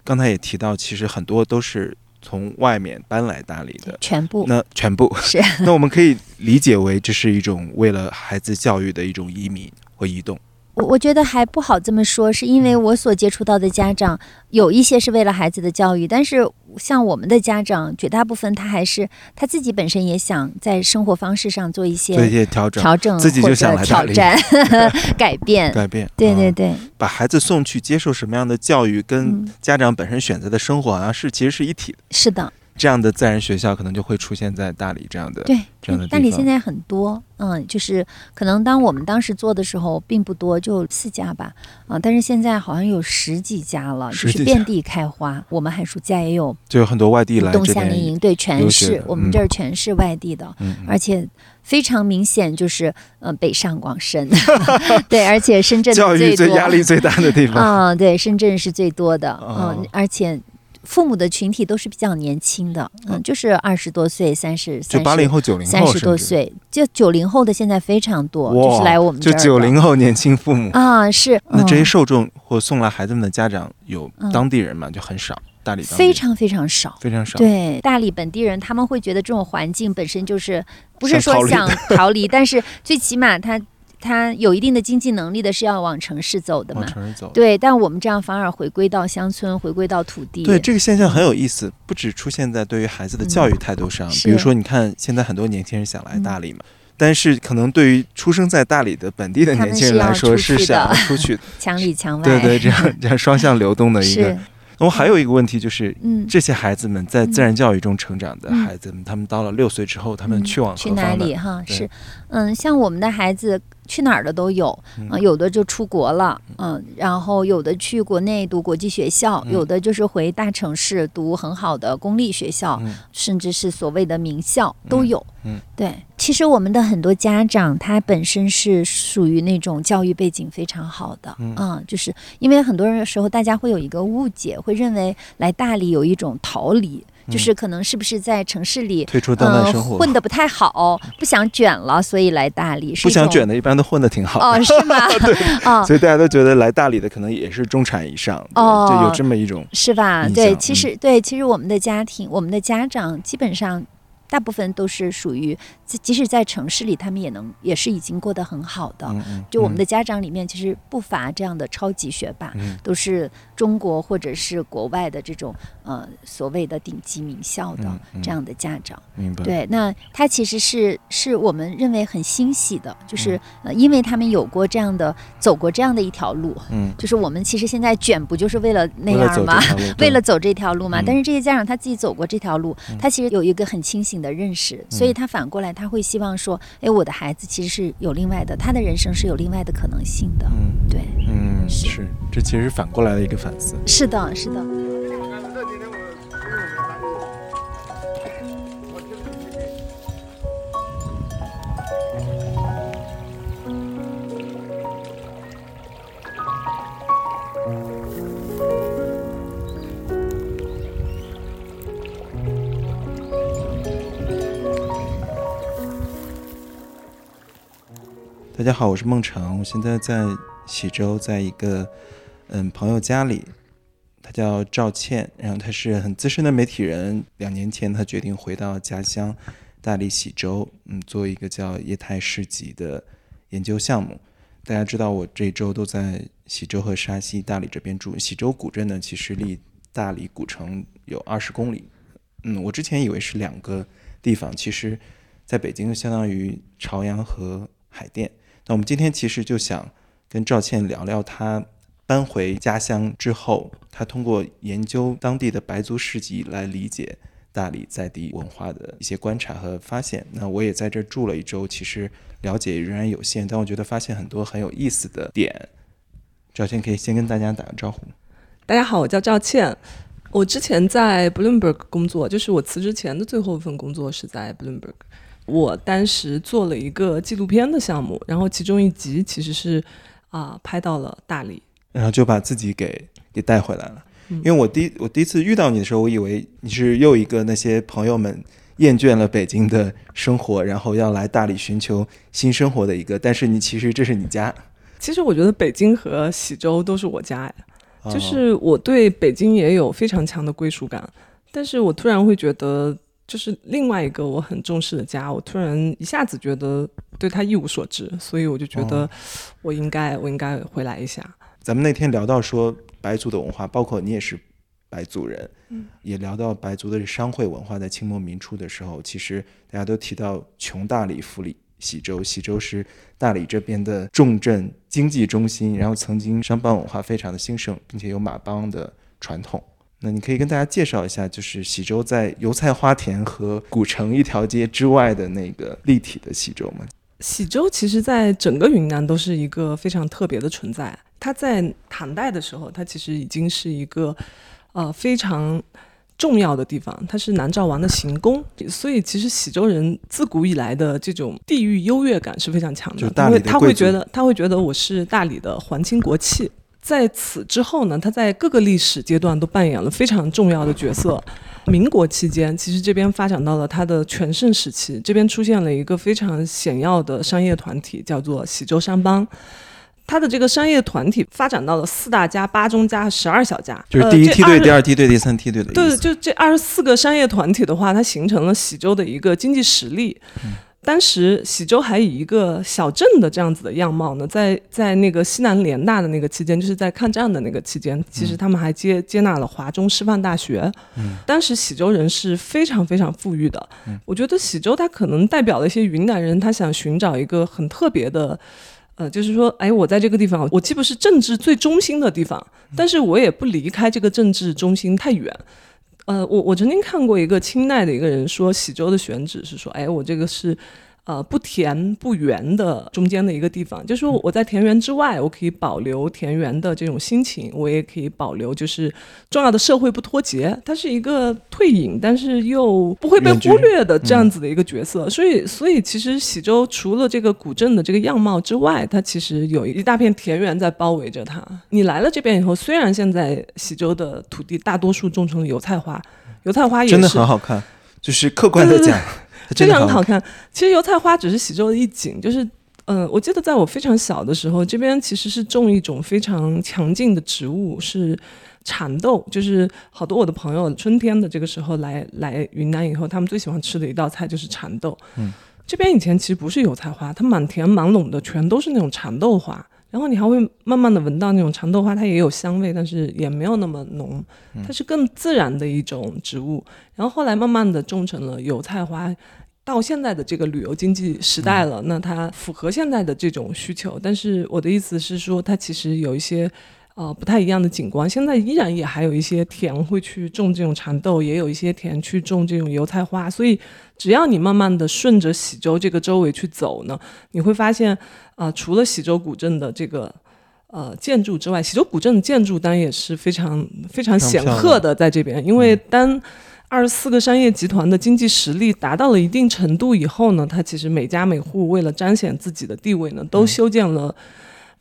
C: 刚才也提到，其实很多都是从外面搬来大理的，
D: 全部。
C: 那全部，
D: 是。[LAUGHS]
C: 那我们可以理解为这是一种为了孩子教育的一种移民或移动。
D: 我我觉得还不好这么说，是因为
C: 嗯
D: 我所接触到的家长有一些是为了孩子的教育，但是像我们的家长，绝大部分他还是他自己本身也想在生活方式上做一些
C: 做一
D: 些
C: 些调整、
D: 调整，
C: 自己就想来
D: 挑战 [LAUGHS] 改变。
C: 改变。嗯
D: 对对对，
C: 把孩子送去接受什么样的教育，跟
D: 嗯
C: 家长本身选择的生活好像是其实是一体的。
D: 是的，
C: 这样的自然学校可能就会出现在大理这样的
D: 对。
C: 这样的
D: 大理现在很多，嗯，就是可能当我们当时做的时候并不多，就四家吧，啊，但是现在好像有十几家了，就是遍地开花。我们寒暑假也有
C: 就有很多外地来这边，
D: 夏令营，对，全是我们
C: 嗯
D: 这儿全是外地的，
C: 嗯，嗯
D: 而且非常明显就是呃北上广深，[LAUGHS] 对，而且深圳的
C: 教育
D: 最
C: 压力最大的地方。
D: 啊、对，深圳是最多的，嗯、
C: 哦
D: 而且。父母的群体都是比较年轻的，嗯，就是二十多岁、三十、
C: 就八零后、九零后，
D: 三十多，岁，就九零后的现在非常多，就是，来我们这
C: 就九零后年轻父母。
D: 啊，是
C: 那这些
D: 嗯
C: 受众或送来孩子们的家长有
D: 嗯
C: 当地人嘛？就很少，大理
D: 非常非常少。
C: 非常少。
D: 对大理本地人，他们会觉得这种环境本身就是不是说想逃离，但是最起码他他有一定的经济能力的是要往城市走的嘛
C: 往。城市走。
D: 对，但我们这样反而回归到乡村，回归到土地。
C: 对这个现象很有意思，不只出现在对于孩子的教育态度上，比如说，你看现在很多年轻人想来
D: 嗯
C: 大理嘛，但是可能对于出生在大理的本地的年轻人来说，
D: 是
C: 想要出去的，[LAUGHS]
D: 墙里墙外。
C: 对对，这样这样双向流动的一个 [LAUGHS]
D: 是。
C: 那么还有一个问题就是，
D: 嗯，
C: 这些孩子们在自然教育中成长的
D: 嗯
C: 孩子们，他们到了六岁之后，他们
D: 嗯
C: 去往
D: 去哪里？哈？是，嗯，像我们的孩子去哪儿的都有，
C: 嗯。
D: 啊，有的就出国了，嗯，然后有的去国内读国际学校，
C: 嗯。
D: 有的就是回大城市读很好的公立学校，
C: 嗯。
D: 甚至是所谓的名校都有。
C: 嗯。嗯
D: 对，其实我们的很多家长他本身是属于那种教育背景非常好的，
C: 嗯。
D: 就是因为很多人时候大家会有一个误解，会认为来大理有一种逃离。就是可能是不是在城市里
C: 退出当代
D: 呃
C: 生活，
D: 混得不太好，不想卷了，所以来大理。
C: 不想卷的，一般都混得挺好的。
D: 哦，是吗？[LAUGHS] 哦，[LAUGHS]
C: 所以大家都觉得来大理的可能也是中产以上，对
D: 哦
C: 就有这么一种
D: 是吧？对，其实对，其实我们的家庭，我们的家长基本上。大部分都是属于，即即使在城市里，他们也能也是已经过得很好的。就我们的家长里面，其实不乏这样的超级学霸，
C: 嗯
D: 都是中国或者是国外的这种呃所谓的顶级名校的
C: 嗯嗯。
D: 这样的家长。
C: 嗯明白，
D: 对，那他其实是是我们认为很欣喜的，就是、
C: 嗯。
D: 呃，因为他们有过这样的走过这样的一条路，
C: 嗯，
D: 就是我们其实现在卷不就是为了那样吗？为了走这条路嘛，[LAUGHS]
C: 嗯。
D: 但是这些家长他自己走过这条路，
C: 嗯。
D: 他其实有一个很清醒的认识，所以他反过来他会希望说，哎，我的孩子其实是有另外的，他的人生是有另外的可能性的。
C: 嗯。
D: 对，
C: 嗯
D: 是。
C: 是，这其实是反过来的一个反
D: 是的，是的。
C: 大家好，我是梦成，我现在在喜洲，在一个。嗯朋友家里，他叫赵倩，然后他是很资深的媒体人。两年前，他决定回到家乡大理喜洲，嗯，做一个叫业态市集的研究项目。大家知道，我这周都在喜洲和沙溪、大理这边住。喜洲古镇呢，其实离大理古城有二十公里。嗯，我之前以为是两个地方，其实在北京就相当于朝阳和海淀。那我们今天其实就想跟赵倩聊聊，她搬回家乡之后，他通过研究当地的白族市集来理解大理在地文化的一些观察和发现。那我也在这住了一周，其实了解仍然有限，但我觉得发现很多很有意思的点。赵倩可以先跟大家打个招呼。
E: 大家好，我叫赵倩，我之前在 Bloomberg 工作，就是我辞职前的最后一份工作是在 Bloomberg。我当时做了一个纪录片的项目，然后其中一集其实是啊拍到了大理，
C: 然后就把自己给给带回来了。因为我第我第一次遇到你的时候，我以为你是又一个那些朋友们厌倦了北京的生活，然后要来大理寻求新生活的一个。但是你其实这是你家。
E: 其实我觉得北京和喜洲都是我家呀，
C: 哦
E: 就是我对北京也有非常强的归属感，但是我突然会觉得。就是另外一个我很重视的家，我突然一下子觉得对他一无所知，所以我就觉得我应该、我应该回来一下。
C: 咱们那天聊到说白族的文化，包括你也是白族人，
E: 嗯，
C: 也聊到白族的商会文化，在清末民初的时候，其实大家都提到穷大理、富理喜洲，喜洲是大理这边的重镇经济中心，然后曾经商帮文化非常的兴盛，并且有马帮的传统。那你可以跟大家介绍一下，就是喜洲在油菜花田和古城一条街之外的那个立体的喜洲吗？
E: 喜洲其实在整个云南都是一个非常特别的存在。它在唐代的时候，它其实已经是一个呃非常重要的地方，它是南诏王的行宫，所以其实喜州人自古以来的这种地域优越感是非常强的。
C: 就是大理的
E: 他会他会觉得他会觉得我是大理的皇亲国戚。在此之后呢，他在各个历史阶段都扮演了非常重要的角色。民国期间，其实这边发展到了它的全盛时期，这边出现了一个非常显要的商业团体，叫做喜洲商帮。它的这个商业团体发展到了四大家、八中家、十二小家，
C: 就是第一
E: 呃
C: 梯队、
E: 这
C: 第二梯队、第三梯队的。
E: 对，就这二十四个商业团体的话，它形成了喜洲的一个经济实力。
C: 嗯
E: 当时喜洲还以一个小镇的这样子的样貌呢，在在那个西南联大的那个期间，就是在抗战的那个期间，其实他们还接接纳了华中师范大学。
C: 嗯
E: 当时喜洲人是非常非常富裕的。我觉得喜洲它可能代表了一些云南人，他想寻找一个很特别的。呃，就是说，哎，我在这个地方，我既不是政治最中心的地方，但是我也不离开这个政治中心太远。呃，我我曾经看过一个清代的一个人说，喜洲的选址是说，哎，我这个是。呃，不甜不圆的中间的一个地方，就是说我在田园之外，我可以保留田园的这种心情，我也可以保留就是重要的社会不脱节。它是一个退隐，但是又不会被忽略的这样子的一个角色。所以，所以其实喜洲除了这个古镇的这个样貌之外，它其实有一大片田园在包围着它。你来了这边以后，虽然现在喜洲的土地大多数种成了油菜花，油菜花也是
C: 真的很好看，就是客观的讲，
E: 非
C: 的很好
E: 常好看。其实油菜花只是喜洲的一景，就是。嗯，我记得在我非常小的时候，这边其实是种一种非常强劲的植物，是蚕豆。就是好多我的朋友春天的这个时候来来云南以后，他们最喜欢吃的一道菜就是蚕豆。
C: 嗯，
E: 这边以前其实不是油菜花，它满田满垄的全都是那种蚕豆花。然后你还会慢慢的闻到那种蚕豆花，它也有香味，但是也没有那么浓，它是更自然的一种植物。然后后来慢慢的种成了油菜花，到现在的这个旅游经济时代了，那它符合现在的这种需求。但是我的意思是说，它其实有一些呃不太一样的景观。现在依然也还有一些田会去种这种蚕豆，也有一些田去种这种油菜花。所以只要你慢慢的顺着喜洲这个周围去走呢，你会发现啊、呃除了喜洲古镇的这个。呃，建筑之外，喜洲古镇的建筑当然也是非常非常显赫的，在这边，因为当二十四个商业集团的经济实力达到了一定程度以后呢，它其实每家每户为了彰显自己的地位呢，都修建了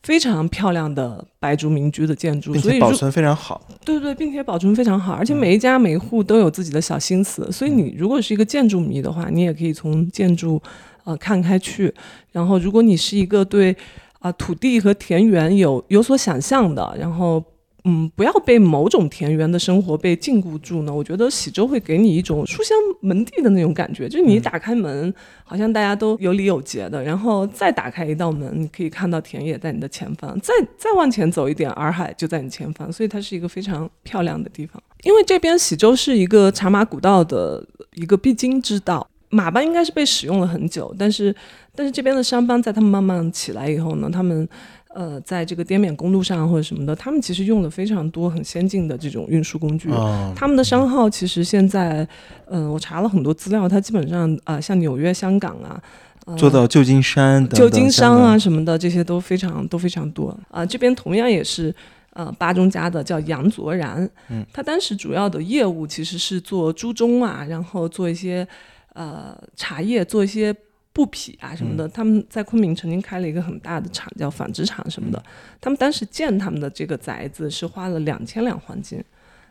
E: 非常漂亮的白族民居的建筑，所以
C: 保存非常好。
E: 对对，并且保存非常好，而且每一家每一户都有自己的小心思，所以你如果是一个建筑迷的话，你也可以从建筑。呃看开去。然后，如果你是一个对啊土地和田园有有所想象的，然后。嗯，不要被某种田园的生活被禁锢住呢。我觉得喜洲会给你一种书香门第的那种感觉，就是你打开门，好像大家都有礼有节的，然后再打开一道门，你可以看到田野在你的前方，再再往前走一点，洱海就在你前方，所以它是一个非常漂亮的地方。因为这边喜洲是一个茶马古道的一个必经之道，马帮应该是被使用了很久，但是但是这边的商帮在他们慢慢起来以后呢，他们。呃，在这个滇缅公路上或者什么的，他们其实用了非常多很先进的这种运输工具。他们的商号其实现在，嗯，我查了很多资料，它基本上啊，像纽约、香港啊，
C: 做到旧金山、
E: 旧金山啊什么的，这些都非常都非常多。啊，这边同样也是，呃，巴中家的叫杨卓然，嗯，他当时主要的业务其实是做猪中啊，然后做一些呃茶叶，做一些。布匹啊什么的，他们在昆明曾经开了一个很大的厂，叫纺织厂什么的。他们当时建他们的这个宅子是花了两千两黄金。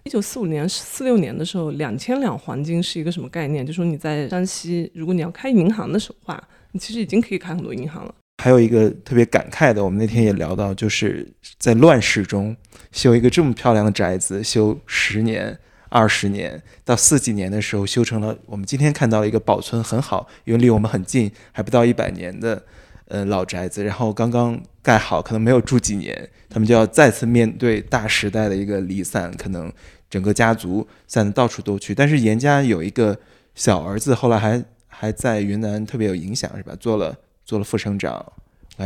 E: 一九四五年、四六年的时候，两千两黄金是一个什么概念？就说你在山西，如果你要开银行的话，你其实已经可以开很多银行了。
C: 还有一个特别感慨的，我们那天也聊到，就是在乱世中修一个这么漂亮的宅子，修十年。二十年到四几年的时候修成了，我们今天看到了一个保存很好，因为离我们很近，还不到一百年的，呃老宅子。然后刚刚盖好，可能没有住几年，他们就要再次面对大时代的一个离散，可能整个家族散的到处都去。但是严家有一个小儿子，后来还还在云南特别有影响，是吧？做了做了副省长，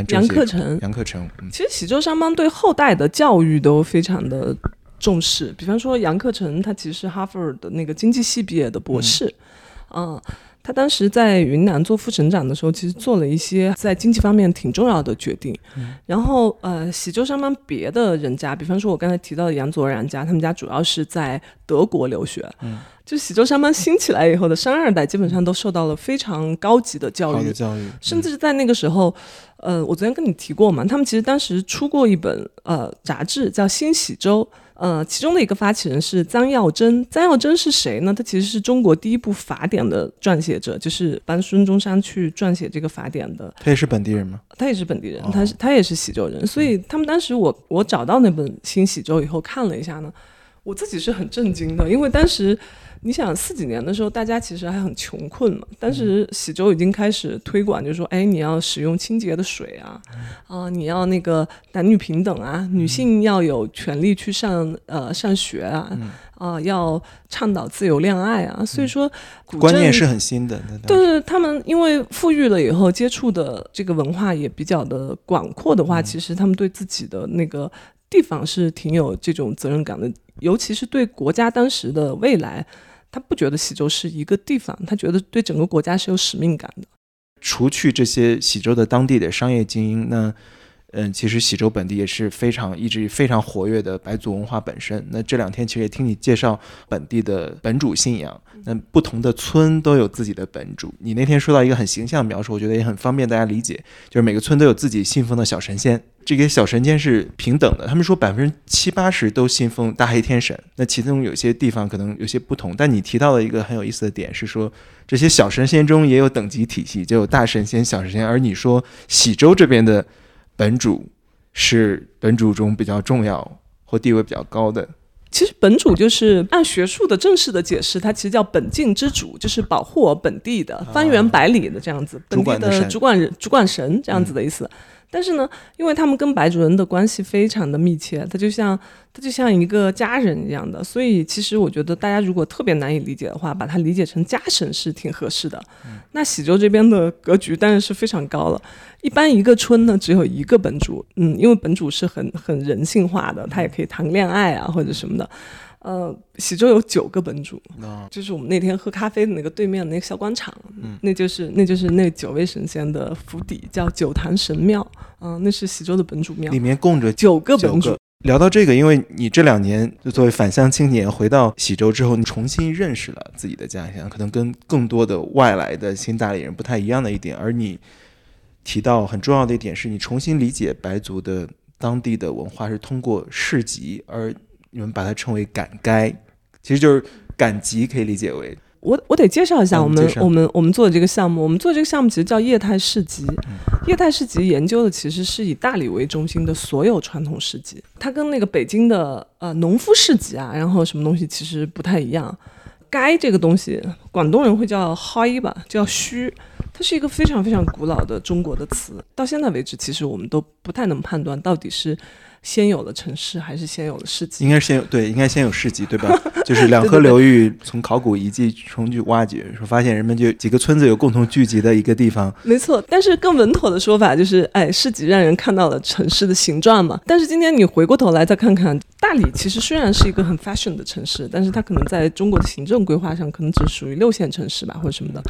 E: 杨克成。
C: 杨克成。
E: 其实喜洲商帮对后代的教育都非常的。重视，比方说杨克成，他其实是哈佛的那个经济系毕业的博士，嗯，他当时在云南做副省长的时候，其实做了一些在经济方面挺重要的决定。然后，呃，喜洲商帮别的人家，比方说我刚才提到的杨卓然家，他们家主要是在德国留学。嗯，就喜洲商帮兴起来以后的商二代，基本上都受到了非常高级的教育，
C: 教育，
E: 甚至是在那个时候，呃，我昨天跟你提过嘛，他们其实当时出过一本呃杂志，叫《新喜洲》。呃，其中的一个发起人是张耀珍。张耀珍是谁呢？他其实是中国第一部法典的撰写者，就是帮孙中山去撰写这个法典的。
C: 他也是本地人吗？
E: 他也是本地人，他是他也是喜洲人。所以他们当时我我找到那本《新喜洲》以后看了一下呢，我自己是很震惊的，因为当时。你想四几年的时候，大家其实还很穷困嘛。当时喜洲已经开始推广，就是说，哎，你要使用清洁的水啊，啊，你要那个男女平等啊，女性要有权利去上呃上学啊，啊，要倡导自由恋爱啊。所以说，
C: 观念是很新的。
E: 对对，他们因为富裕了以后，接触的这个文化也比较的广阔的话，其实他们对自己的那个地方是挺有这种责任感的，尤其是对国家当时的未来。他不觉得喜洲是一个地方，他觉得对整个国家是有使命感的。
C: 除去这些喜洲的当地的商业精英，那。嗯，其实喜洲本地也是非常一直非常活跃的白族文化本身。那这两天其实也听你介绍本地的本主信仰，那不同的村都有自己的本主。你那天说到一个很形象的描述，我觉得也很方便大家理解，就是每个村都有自己信奉的小神仙，这些小神仙是平等的。他们说百分之七八十都信奉大黑天神，那其中有些地方可能有些不同。但你提到的一个很有意思的点是说，这些小神仙中也有等级体系，就有大神仙、小神仙。而你说喜洲这边的。本主是本主中比较重要或地位比较高的。
E: 其实本主就是按学术的正式的解释，它其实叫本境之主，就是保护我本地的方圆百里的这样子，本地的主管人、主管神这样子的意思。但是呢，因为他们跟白主任的关系非常的密切，他就像他就像一个家人一样的，所以其实我觉得大家如果特别难以理解的话，把它理解成家神是挺合适的。那喜洲这边的格局当然是非常高了，一般一个村呢只有一个本主，嗯，因为本主是很很人性化的，他也可以谈恋爱啊或者什么的。呃，喜洲有九个本主，就是我们那天喝咖啡的那个对面的那个小广场，嗯那就是那就是那九位神仙的府邸，叫九坛神庙，嗯，那是喜洲的本主庙，
C: 里面供着
E: 九个本主。
C: 聊到这个，因为你这两年就作为返乡青年回到喜洲之后，你重新认识了自己的家乡，可能跟更多的外来的新大理人不太一样的一点，而你提到很重要的一点是你重新理解白族的当地的文化是通过市集而。你们把它称为赶该，其实就是赶集，可以理解为
E: 我我得介绍一下我们、
C: 嗯
E: 我们我们做的这个项目，我们做这个项目其实叫业态市集。业态市集研究的其实是以大理为中心的所有传统市集，它跟那个北京的呃农夫市集啊，然后什么东西其实不太一样。街这个东西，广东人会叫嗨吧，叫墟，它是一个非常非常古老的中国的词，到现在为止，其实我们都不太能判断到底是先有了城市还是先有了市集。
C: 应该是先有对，应该先有市集对吧？[LAUGHS] 就是两河流域从考古遗迹中去挖掘，说发现人们就几个村子有共同聚集的一个地方，
E: 没错，但是更稳妥的说法就是，哎，市集让人看到了城市的形状嘛。但是今天你回过头来再看看，大理其实虽然是一个很 fashion 的城市，但是它可能在中国的行政规划上，可能只属于六线城市吧，或者什么的。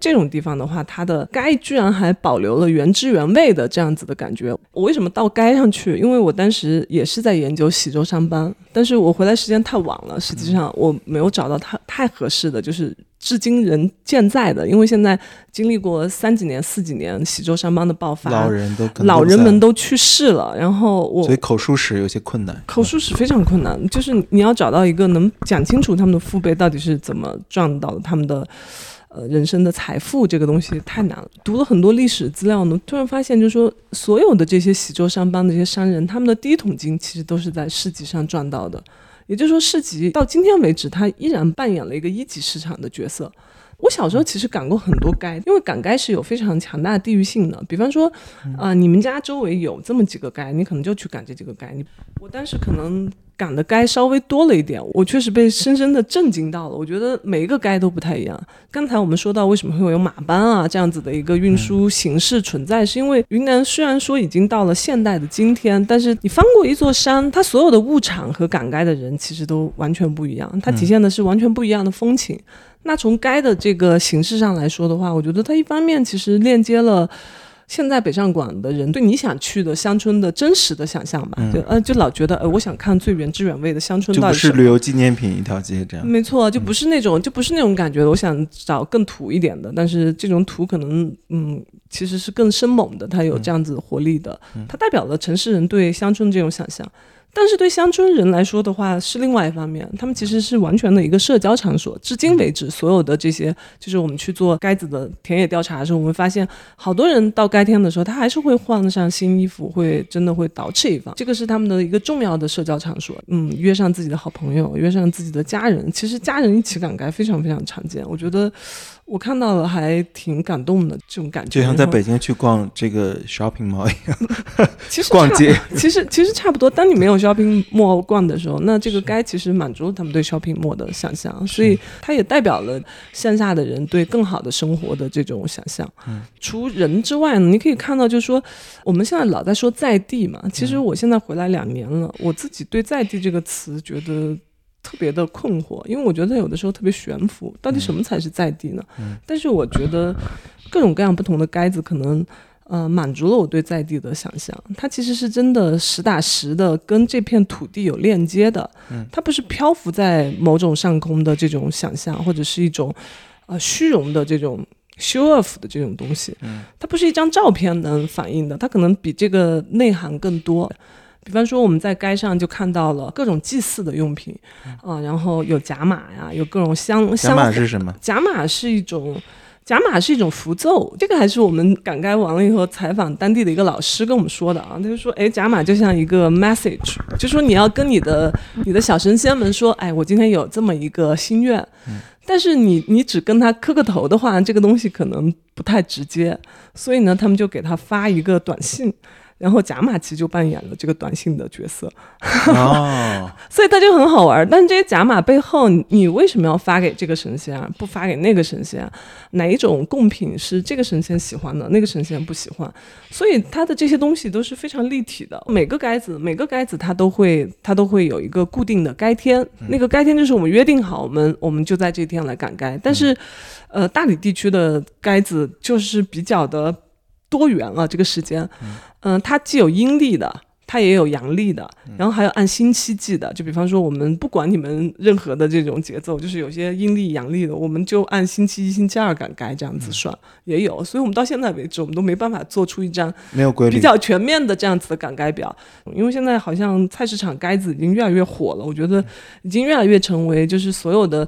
E: 这种地方的话，它的该居然还保留了原汁原味的这样子的感觉。我为什么到街上去？因为我当时也是在研究喜洲商帮，但是我回来时间太晚了，实际上我没有找到它太合适的，就是至今仍健在的。因为现在经历过三几年、四几年喜洲商帮的爆发，
C: 老人都
E: 老人们都去世了，然后我
C: 所以口述史有些困难。
E: 口述史非常困难，就是你要找到一个能讲清楚他们的父辈到底是怎么撞到他们的人生的财富，这个东西太难了。读了很多历史资料呢，突然发现，就是说所有的这些喜洲商帮的这些商人，他们的第一桶金其实都是在市集上赚到的。也就是说，市集到今天为止，它依然扮演了一个一级市场的角色。我小时候其实赶过很多街，因为赶街是有非常强大的地域性的。比方说，啊、你们家周围有这么几个街，你可能就去赶这几个街。你我当时可能赶的街稍微多了一点，我确实被深深的震惊到了。我觉得每一个街都不太一样。刚才我们说到为什么会有马班啊这样子的一个运输形式存在，是因为云南虽然说已经到了现代的今天，但是你翻过一座山，它所有的物产和赶街的人其实都完全不一样，它体现的是完全不一样的风情。那从该的这个形式上来说的话，我觉得它一方面其实链接了。现在北上广的人对你想去的乡村的真实的想象吧，就呃就老觉得呃我想看最原汁原味的乡村到底
C: 是旅游纪念品一条街这样。
E: 没错，就不是那种，就不是那种感觉的。我想找更土一点的，但是这种土可能，嗯，其实是更生猛的，它有这样子活力的，它代表了城市人对乡村这种想象。但是对乡村人来说的话，是另外一方面，他们其实是完全的一个社交场所。至今为止，所有的这些，就是我们去做该子的田野调查的时候，我们发现好多人到该天的时候，他还是会换上新衣服，会真的会捯饬一番。这个是他们的一个重要的社交场所。嗯，约上自己的好朋友，约上自己的家人，其实家人一起赶街非常非常常见。我觉得我看到了还挺感动的这种感觉，
C: 就像在北京去逛这个 shopping mall 一样，[LAUGHS]
E: 其实 [LAUGHS]
C: 逛街，
E: 其实其实差不多。当你没有 shopping mall 逛的时候，那这个街其实满足了他们对 shopping mall 的想象，所以它也代表了线下的人对更好的生活的这种想象。嗯除人之外呢，你可以看到，就是说我们现在老在说在地嘛，其实我现在回来两年了，我自己对在地这个词觉得。特别的困惑，因为我觉得它有的时候特别悬浮，到底什么才是在地呢？但是我觉得各种各样不同的该子可能呃，满足了我对在地的想象。它其实是真的实打实的跟这片土地有链接的，它不是漂浮在某种上空的这种想象，或者是一种呃虚荣的这种 show off 的这种东西。它不是一张照片能反映的，它可能比这个内涵更多。比方说，我们在街上就看到了各种祭祀的用品，啊、然后有甲马呀，有各种香
C: 甲
E: 香
C: 马是什么？
E: 甲马是一种。甲马是一种符咒，这个还是我们赶街完了以后采访当地的一个老师跟我们说的啊，他就说，哎，甲马就像一个 message，就说你要跟你的你的小神仙们说，哎，我今天有这么一个心愿，但是你你只跟他磕个头的话，这个东西可能不太直接，所以呢，他们就给他发一个短信。然后贾马其实就扮演了这个短信的角色，
C: 哦，[LAUGHS]
E: 所以它就很好玩。但这些贾马背后，你为什么要发给这个神仙啊？不发给那个神仙啊？哪一种贡品是这个神仙喜欢的，那个神仙不喜欢？所以它的这些东西都是非常立体的。每个街子，每个街子它都会，它都会有一个固定的该天。那个该天就是我们约定好，我们我们就在这天来赶该。但是，呃，大理地区的街子就是比较的多元了。这个时间，嗯、它既有阴历的。它也有阳历的，然后还有按星期记的，就比方说我们不管你们任何的这种节奏，就是有些阴历、阳历的，我们就按星期一、星期二赶街这样子算，也有。所以我们到现在为止，我们都没办法做出一张
C: 没有规律
E: 比。较全面的这样子的赶街表，因为现在好像菜市场该子已经越来越火了，我觉得已经越来越成为就是所有的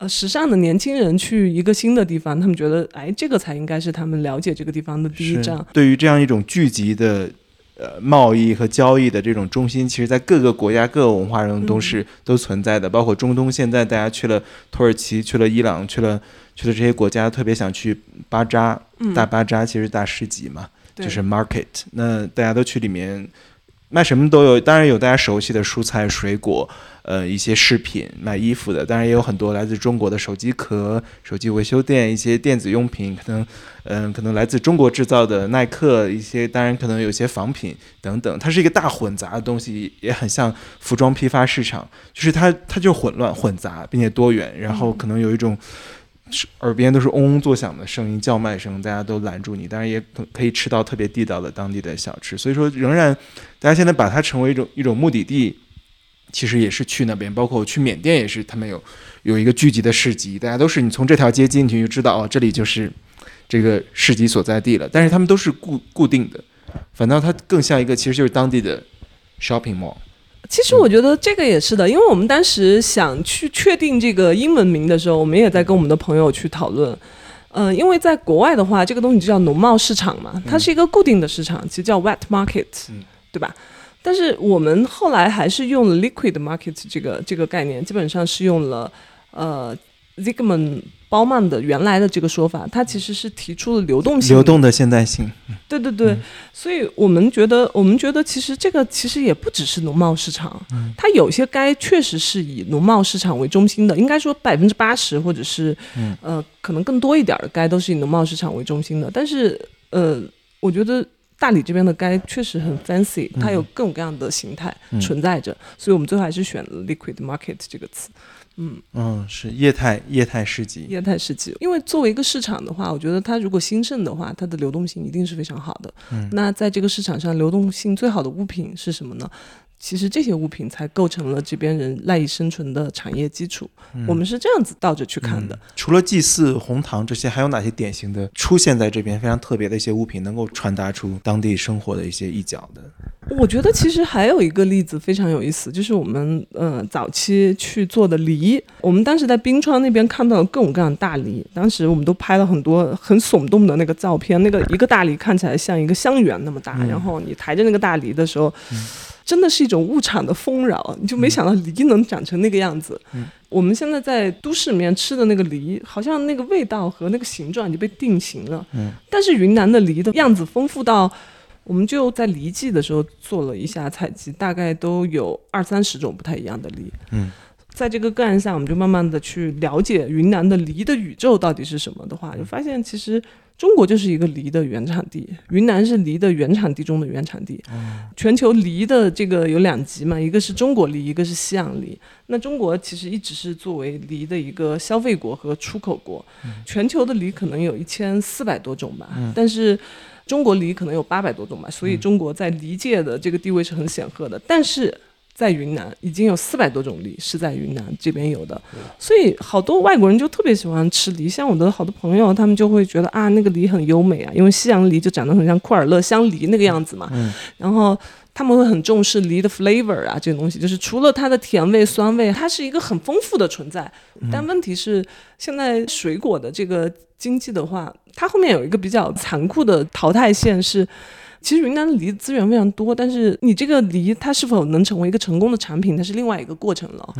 E: 呃时尚的年轻人去一个新的地方，他们觉得哎，这个才应该是他们了解这个地方的第一站。
C: 对于这样一种聚集的。呃，贸易和交易的这种中心，其实在各个国家、各个文化中都是、都存在的。包括中东，现在大家去了土耳其、去了伊朗、去了去了这些国家，特别想去巴扎、
E: 嗯，
C: 大巴扎，其实大市集嘛，就是 market。那大家都去里面卖什么都有，当然有大家熟悉的蔬菜、水果，呃，一些饰品，卖衣服的，当然也有很多来自中国的手机壳、手机维修店，一些电子用品，可能，嗯、可能来自中国制造的耐克，一些当然可能有些仿品等等，它是一个大混杂的东西，也很像服装批发市场，就是它它就混乱混杂，并且多元，然后可能有一种。耳边都是嗡嗡作响的声音、叫卖声，大家都拦住你。当然也可可以吃到特别地道的当地的小吃，所以说仍然大家现在把它成为一种一种目的地，其实也是去那边。包括我去缅甸也是，他们有有一个聚集的市集，大家都是你从这条街进去就知道哦，这里就是这个市集所在地了。但是他们都是固固定的，反倒它更像一个其实就是当地的 shopping mall。
E: 其实我觉得这个也是的，因为我们当时想去确定这个英文名的时候，我们也在跟我们的朋友去讨论。嗯、因为在国外的话，这个东西就叫农贸市场嘛，它是一个固定的市场，其实叫 wet market，、
C: 嗯
E: 对吧？但是我们后来还是用了 liquid market 这个这个概念，基本上是用了呃 Zygmunt 包曼的原来的这个说法，它其实是提出了流动性。
C: 流动的现代性，
E: 对对对，所以我们觉得，我们觉得其实这个其实也不只是农贸市场，它有些该确实是以农贸市场为中心的，应该说百分之八十或者是、呃可能更多一点儿的该都是以农贸市场为中心的，但是呃，我觉得。大理这边的街确实很 fancy，它有各种各样的形态存在着，所以我们最后还是选了 liquid market 这个词。嗯，
C: 嗯，是业态业态市集。
E: 业态市集，因为作为一个市场的话，我觉得它如果兴盛的话，它的流动性一定是非常好的。
C: 嗯
E: 那在这个市场上，流动性最好的物品是什么呢？其实这些物品才构成了这边人赖以生存的产业基础。
C: 嗯
E: 我们是这样子倒着去看的。
C: 除了祭祀、红糖这些，还有哪些典型的出现在这边非常特别的一些物品，能够传达出当地生活的一些一角的？
E: 我觉得其实还有一个例子非常有意思，就是我们呃早期去做的梨，我们当时在冰川那边看到了各种各样的大梨，当时我们都拍了很多很耸动的那个照片，那个一个大梨看起来像一个香园那么大，然后你抬着那个大梨的时候。真的是一种物产的丰饶，你就没想到梨能长成那个样子。我们现在在都市里面吃的那个梨，好像那个味道和那个形状已经被定型了。但是云南的梨的样子丰富到，我们就在梨季的时候做了一下采集，大概都有二三十种不太一样的梨。
C: 嗯，
E: 在这个个案下，我们就慢慢的去了解云南的梨的宇宙到底是什么的话，就发现其实中国就是一个梨的原产地，云南是梨的原产地中的原产地。全球梨的这个有两极嘛，一个是中国梨，一个是西洋梨。那中国其实一直是作为梨的一个消费国和出口国，全球的梨可能有一千四百多种吧，但是中国梨可能有八百多种吧，所以中国在梨界的这个地位是很显赫的。但是在云南已经有四百多种梨是在云南这边有的，所以好多外国人就特别喜欢吃梨。像我的好多朋友，他们就会觉得啊，那个梨很优美啊，因为西洋梨就长得很像库尔勒香梨那个样子嘛。然后他们会很重视梨的 flavor 啊，这个东西就是除了它的甜味、酸味，它是一个很丰富的存在。但问题是，现在水果的这个经济的话，它后面有一个比较残酷的淘汰线是。其实云南的梨资源非常多，但是你这个梨它是否能成为一个成功的产品，它是另外一个过程了。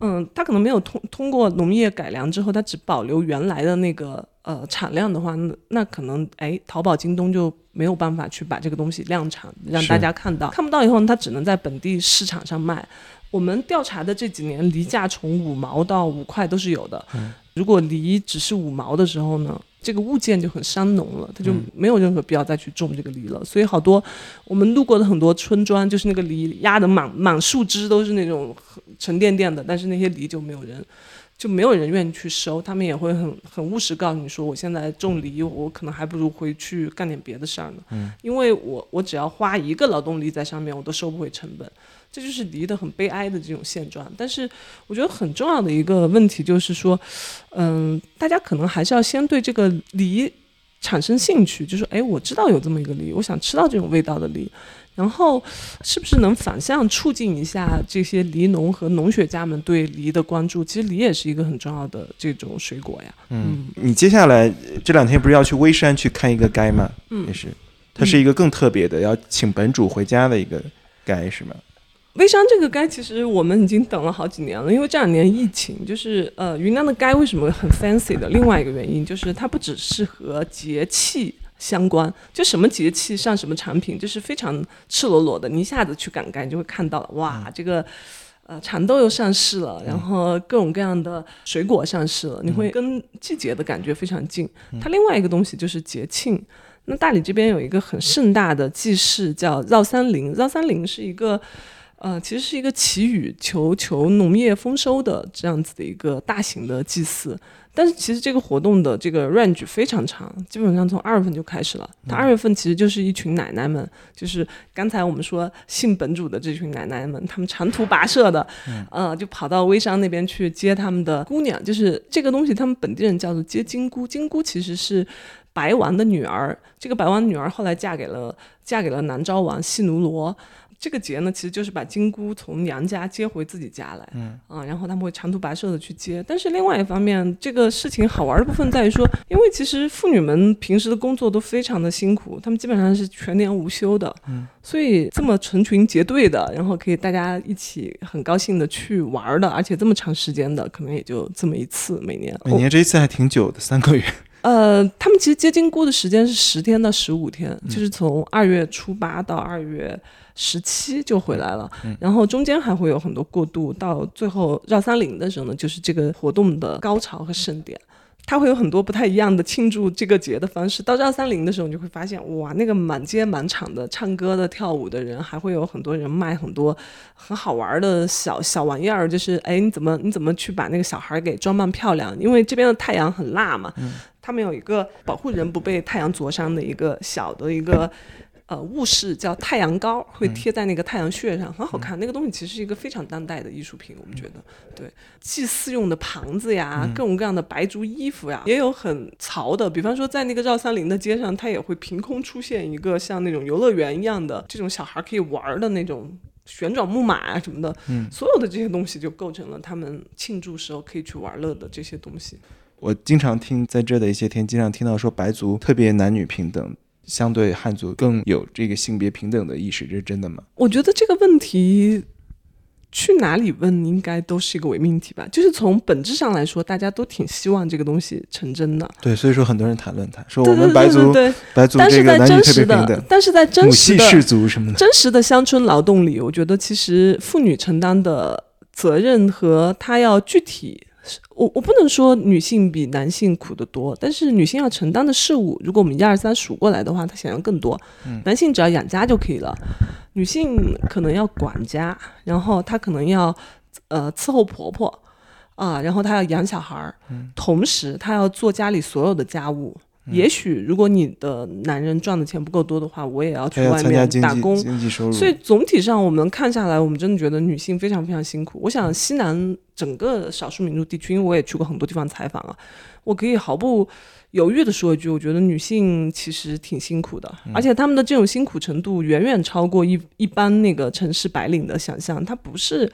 E: 嗯它可能没有通通过农业改良之后，它只保留原来的那个呃产量的话，那那可能哎，淘宝、京东就没有办法去把这个东西量产，让大家看到。看不到以后，它只能在本地市场上卖。我们调查的这几年，梨价从五毛到五块都是有的。如果梨只是五毛的时候呢，这个物件就很伤农了，它就没有任何必要再去种这个梨了。所以好多我们路过的很多村庄，就是那个梨压的满满树枝都是那种很沉甸甸的，但是那些梨就没有人。就没有人愿意去收，他们也会很很务实告诉你说，我现在种梨，我可能还不如回去干点别的事儿呢。嗯，因为我我只要花一个劳动力在上面，我都收不回成本。这就是梨的很悲哀的这种现状。但是我觉得很重要的一个问题就是说，嗯，大家可能还是要先对这个梨产生兴趣，就是，哎，我知道有这么一个梨，我想吃到这种味道的梨。然后，是不是能反向促进一下这些梨农和农学家们对梨的关注？其实梨也是一个很重要的这种水果呀。
C: 嗯，你接下来这两天不是要去微山去看一个该吗？
E: 嗯
C: 也是，它是一个更特别的，要请本主回家的一个该，是吗？
E: 微商这个该，其实我们已经等了好几年了，因为这两年疫情，就是呃，云南的该为什么很 fancy 的另外一个原因，就是它不只是和节气相关，就什么节气上什么产品，就是非常赤裸裸的，你一下子去赶该，你就会看到了，哇，这个。呃，蚕豆又上市了，然后各种各样的水果上市了，你会跟季节的感觉非常近。它另外一个东西就是节庆，那大理这边有一个很盛大的祭祀，叫绕三陵。绕三陵是一个，呃，其实是一个祈雨求求农业丰收的这样子的一个大型的祭祀。但是其实这个活动的这个 range 非常长，基本上从二月份就开始了。它二月份其实就是一群奶奶们，就是刚才我们说信本主的这群奶奶们，她们长途跋涉的，呃，就跑到微商那边去接他们的姑娘，就是这个东西，他们本地人叫做接金姑。金姑其实是白王的女儿，这个白王女儿后来嫁给了嫁给了南诏王细奴罗。这个节呢，其实就是把金姑从娘家接回自己家来，嗯啊，然后他们会长途跋涉的去接。但是另外一方面，这个事情好玩的部分在于说，因为其实妇女们平时的工作都非常的辛苦，她们基本上是全年无休的，嗯，所以这么成群结队的，然后可以大家一起很高兴的去玩的，而且这么长时间的，可能也就这么一次每年。
C: 每年这一次还挺久的，三个月。[LAUGHS]
E: 呃，他们其实接金菇的时间是十天到十五天，就是从二月初八到二月十七就回来了，然后中间还会有很多过渡，到最后绕三零的时候呢，就是这个活动的高潮和盛典。它会有很多不太一样的庆祝这个节的方式。到绕三零的时候，你就会发现，哇，那个满街满场的唱歌的、跳舞的人，还会有很多人卖很多很好玩的小小玩意儿，就是哎，你怎么你怎么去把那个小孩给装扮漂亮？因为这边的太阳很辣嘛，他们有一个保护人不被太阳灼伤的一个小的一个。呃，物饰叫太阳膏，会贴在那个太阳穴上，很好看。那个东西其实是一个非常当代的艺术品，我们觉得。对，祭祀用的盘子呀，各种各样的白族衣服呀，也有很潮的。比方说，在那个绕三林的街上，它也会凭空出现一个像那种游乐园一样的这种小孩可以玩的那种旋转木马啊什么的。嗯，所有的这些东西就构成了他们庆祝时候可以去玩乐的这些东西。
C: 我经常听在这的一些天，经常听到说白族特别男女平等。相对汉族更有这个性别平等的意识，这是真的吗？
E: 我觉得这个问题去哪里问，应该都是一个伪命题吧。就是从本质上来说，大家都挺希望这个东西成真的。
C: 对，所以说很多人谈论它，说我们白族
E: 对对对。
C: 白族
E: 但是在
C: 这个男女
E: 真实
C: 特别平等
E: 的，，但是在真实的
C: 系氏族什么的。
E: 真实的乡村劳动里，我觉得其实妇女承担的责任和她要具体，我我不能说女性比男性苦得多，但是女性要承担的事物，如果我们一二三数过来的话，她想要更多。男性只要养家就可以了，女性可能要管家，然后她可能要呃伺候婆婆啊，然后她要养小孩儿，同时她要做家里所有的家务。也许如果你的男人赚的钱不够多的话，我也要去外面打工，
C: 经济收入，
E: 所以总体上，我们看下来，我们真的觉得女性非常非常辛苦。我想西南整个少数民族地区，因为我也去过很多地方采访啊，我可以毫不犹豫的说一句，我觉得女性其实挺辛苦的，而且他们的这种辛苦程度远远超过一一般那个城市白领的想象。他不是，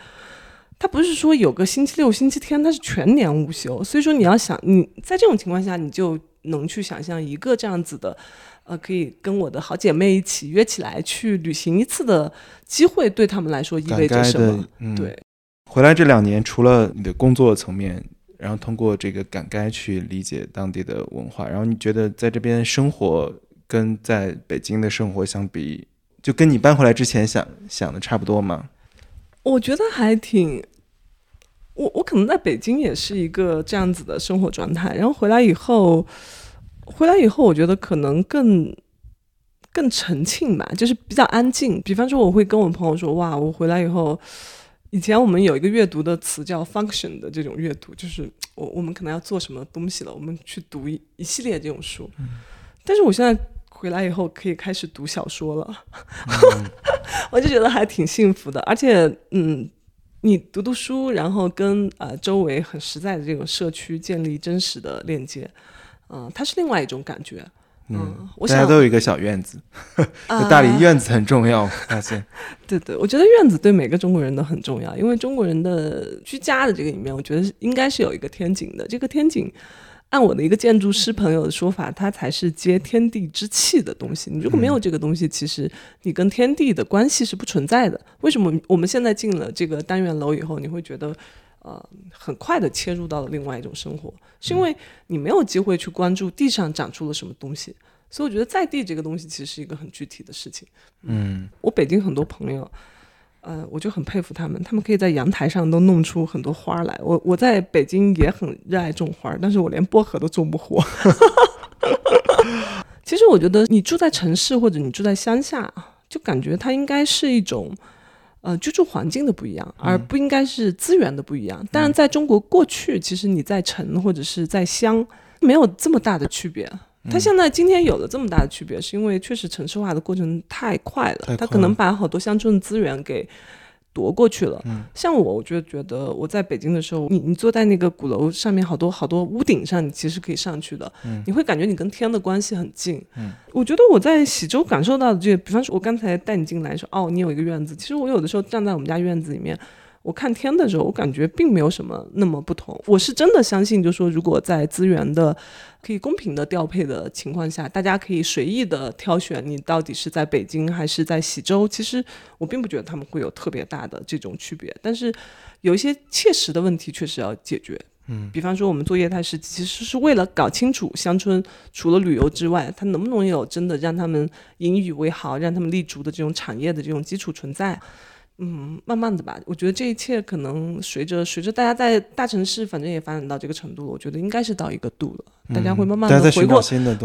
E: 他不是说有个星期六、星期天，他是全年无休。所以说，你要想你在这种情况下，你就能去想象一个这样子的。呃，可以跟我的好姐妹一起约起来去旅行一次的机会，对他们来说意味着什么？
C: 嗯
E: 对，
C: 回来这两年，除了你的工作层面，然后通过这个赶该去理解当地的文化，然后你觉得在这边生活跟在北京的生活相比，就跟你搬回来之前想想的差不多吗？
E: 我觉得还挺，我我可能在北京也是一个这样子的生活状态，然后回来以后，回来以后，我觉得可能更更沉静吧，就是比较安静。比方说，我会跟我朋友说，哇，我回来以后。以前我们有一个阅读的词叫 function 的这种阅读，就是我我们可能要做什么东西了，我们去读一一系列这种书。但是我现在回来以后可以开始读小说了，[LAUGHS] 我就觉得还挺幸福的。而且，嗯，你读读书，然后跟呃周围很实在的这种社区建立真实的链接，嗯、它是另外一种感觉。嗯，我想
C: 大家都有一个小院子，
E: 啊
C: 大理院子很重要，我 [LAUGHS] 发现。
E: 对对，我觉得院子对每个中国人都很重要，因为中国人的居家的这个里面，我觉得应该是有一个天井的。这个天井，按我的一个建筑师朋友的说法，它才是接天地之气的东西。你如果没有这个东西，其实你跟天地的关系是不存在的。为什么我们现在进了这个单元楼以后，你会觉得？呃，很快的切入到了另外一种生活，是因为你没有机会去关注地上长出了什么东西，所以我觉得在地这个东西其实是一个很具体的事情。
C: 嗯，
E: 我北京很多朋友，呃，我就很佩服他们，他们可以在阳台上都弄出很多花儿来。我我在北京也很热爱种花儿，但是我连薄荷都种不活。[LAUGHS] 其实我觉得你住在城市或者你住在乡下，就感觉它应该是一种。呃，居住环境的不一样，而不应该是资源的不一样。当然，在中国过去，其实你在城或者是在乡，没有这么大的区别。它现在今天有了这么大的区别，是因为确实城市化的过程太快了，它可能把好多乡村的资源给。夺过去了。像我，我就觉得我在北京的时候，你你坐在那个鼓楼上面，好多好多屋顶上，你其实可以上去的。你会感觉你跟天的关系很近。我觉得我在喜洲感受到的这个，比方说，我刚才带你进来说，哦，你有一个院子。其实我有的时候站在我们家院子里面。我看天的时候，我感觉并没有什么那么不同。我是真的相信，就说如果在资源的可以公平的调配的情况下，大家可以随意的挑选你到底是在北京还是在喜洲。其实我并不觉得他们会有特别大的这种区别，但是有一些切实的问题确实要解决。
C: 嗯，
E: 比方说我们做业态是其实是为了搞清楚乡村除了旅游之外，它能不能有真的让他们引以为豪、让他们立足的这种产业的这种基础存在。嗯，慢慢的吧，我觉得这一切可能随着随着大家在大城市，反正也发展到这个程度了，我觉得应该是到一个度了，大家会慢慢的回过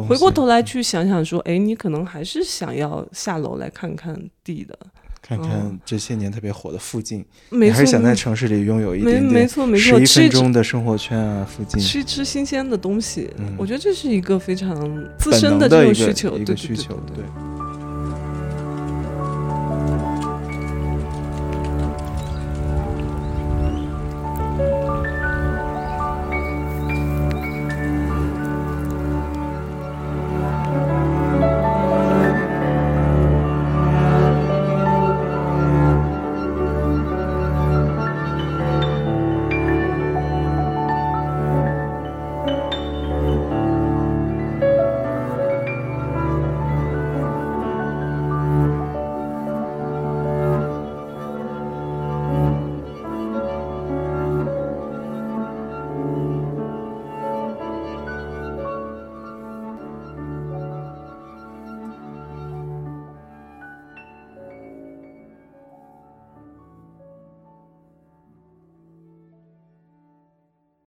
E: 回过头来去想想说，哎，你可能还是想要下楼来看看地的，
C: 看看这些年特别火的附近，
E: 你
C: 还是想在城市里拥有一点点，
E: 没错没错，
C: 十一分钟的生活圈啊，附近。
E: 吃吃新鲜的东西，
C: 嗯。
E: 我觉得这是一个非常自身的这种需求，
C: 一
E: 个
C: 需求，
E: 对。
C: 对。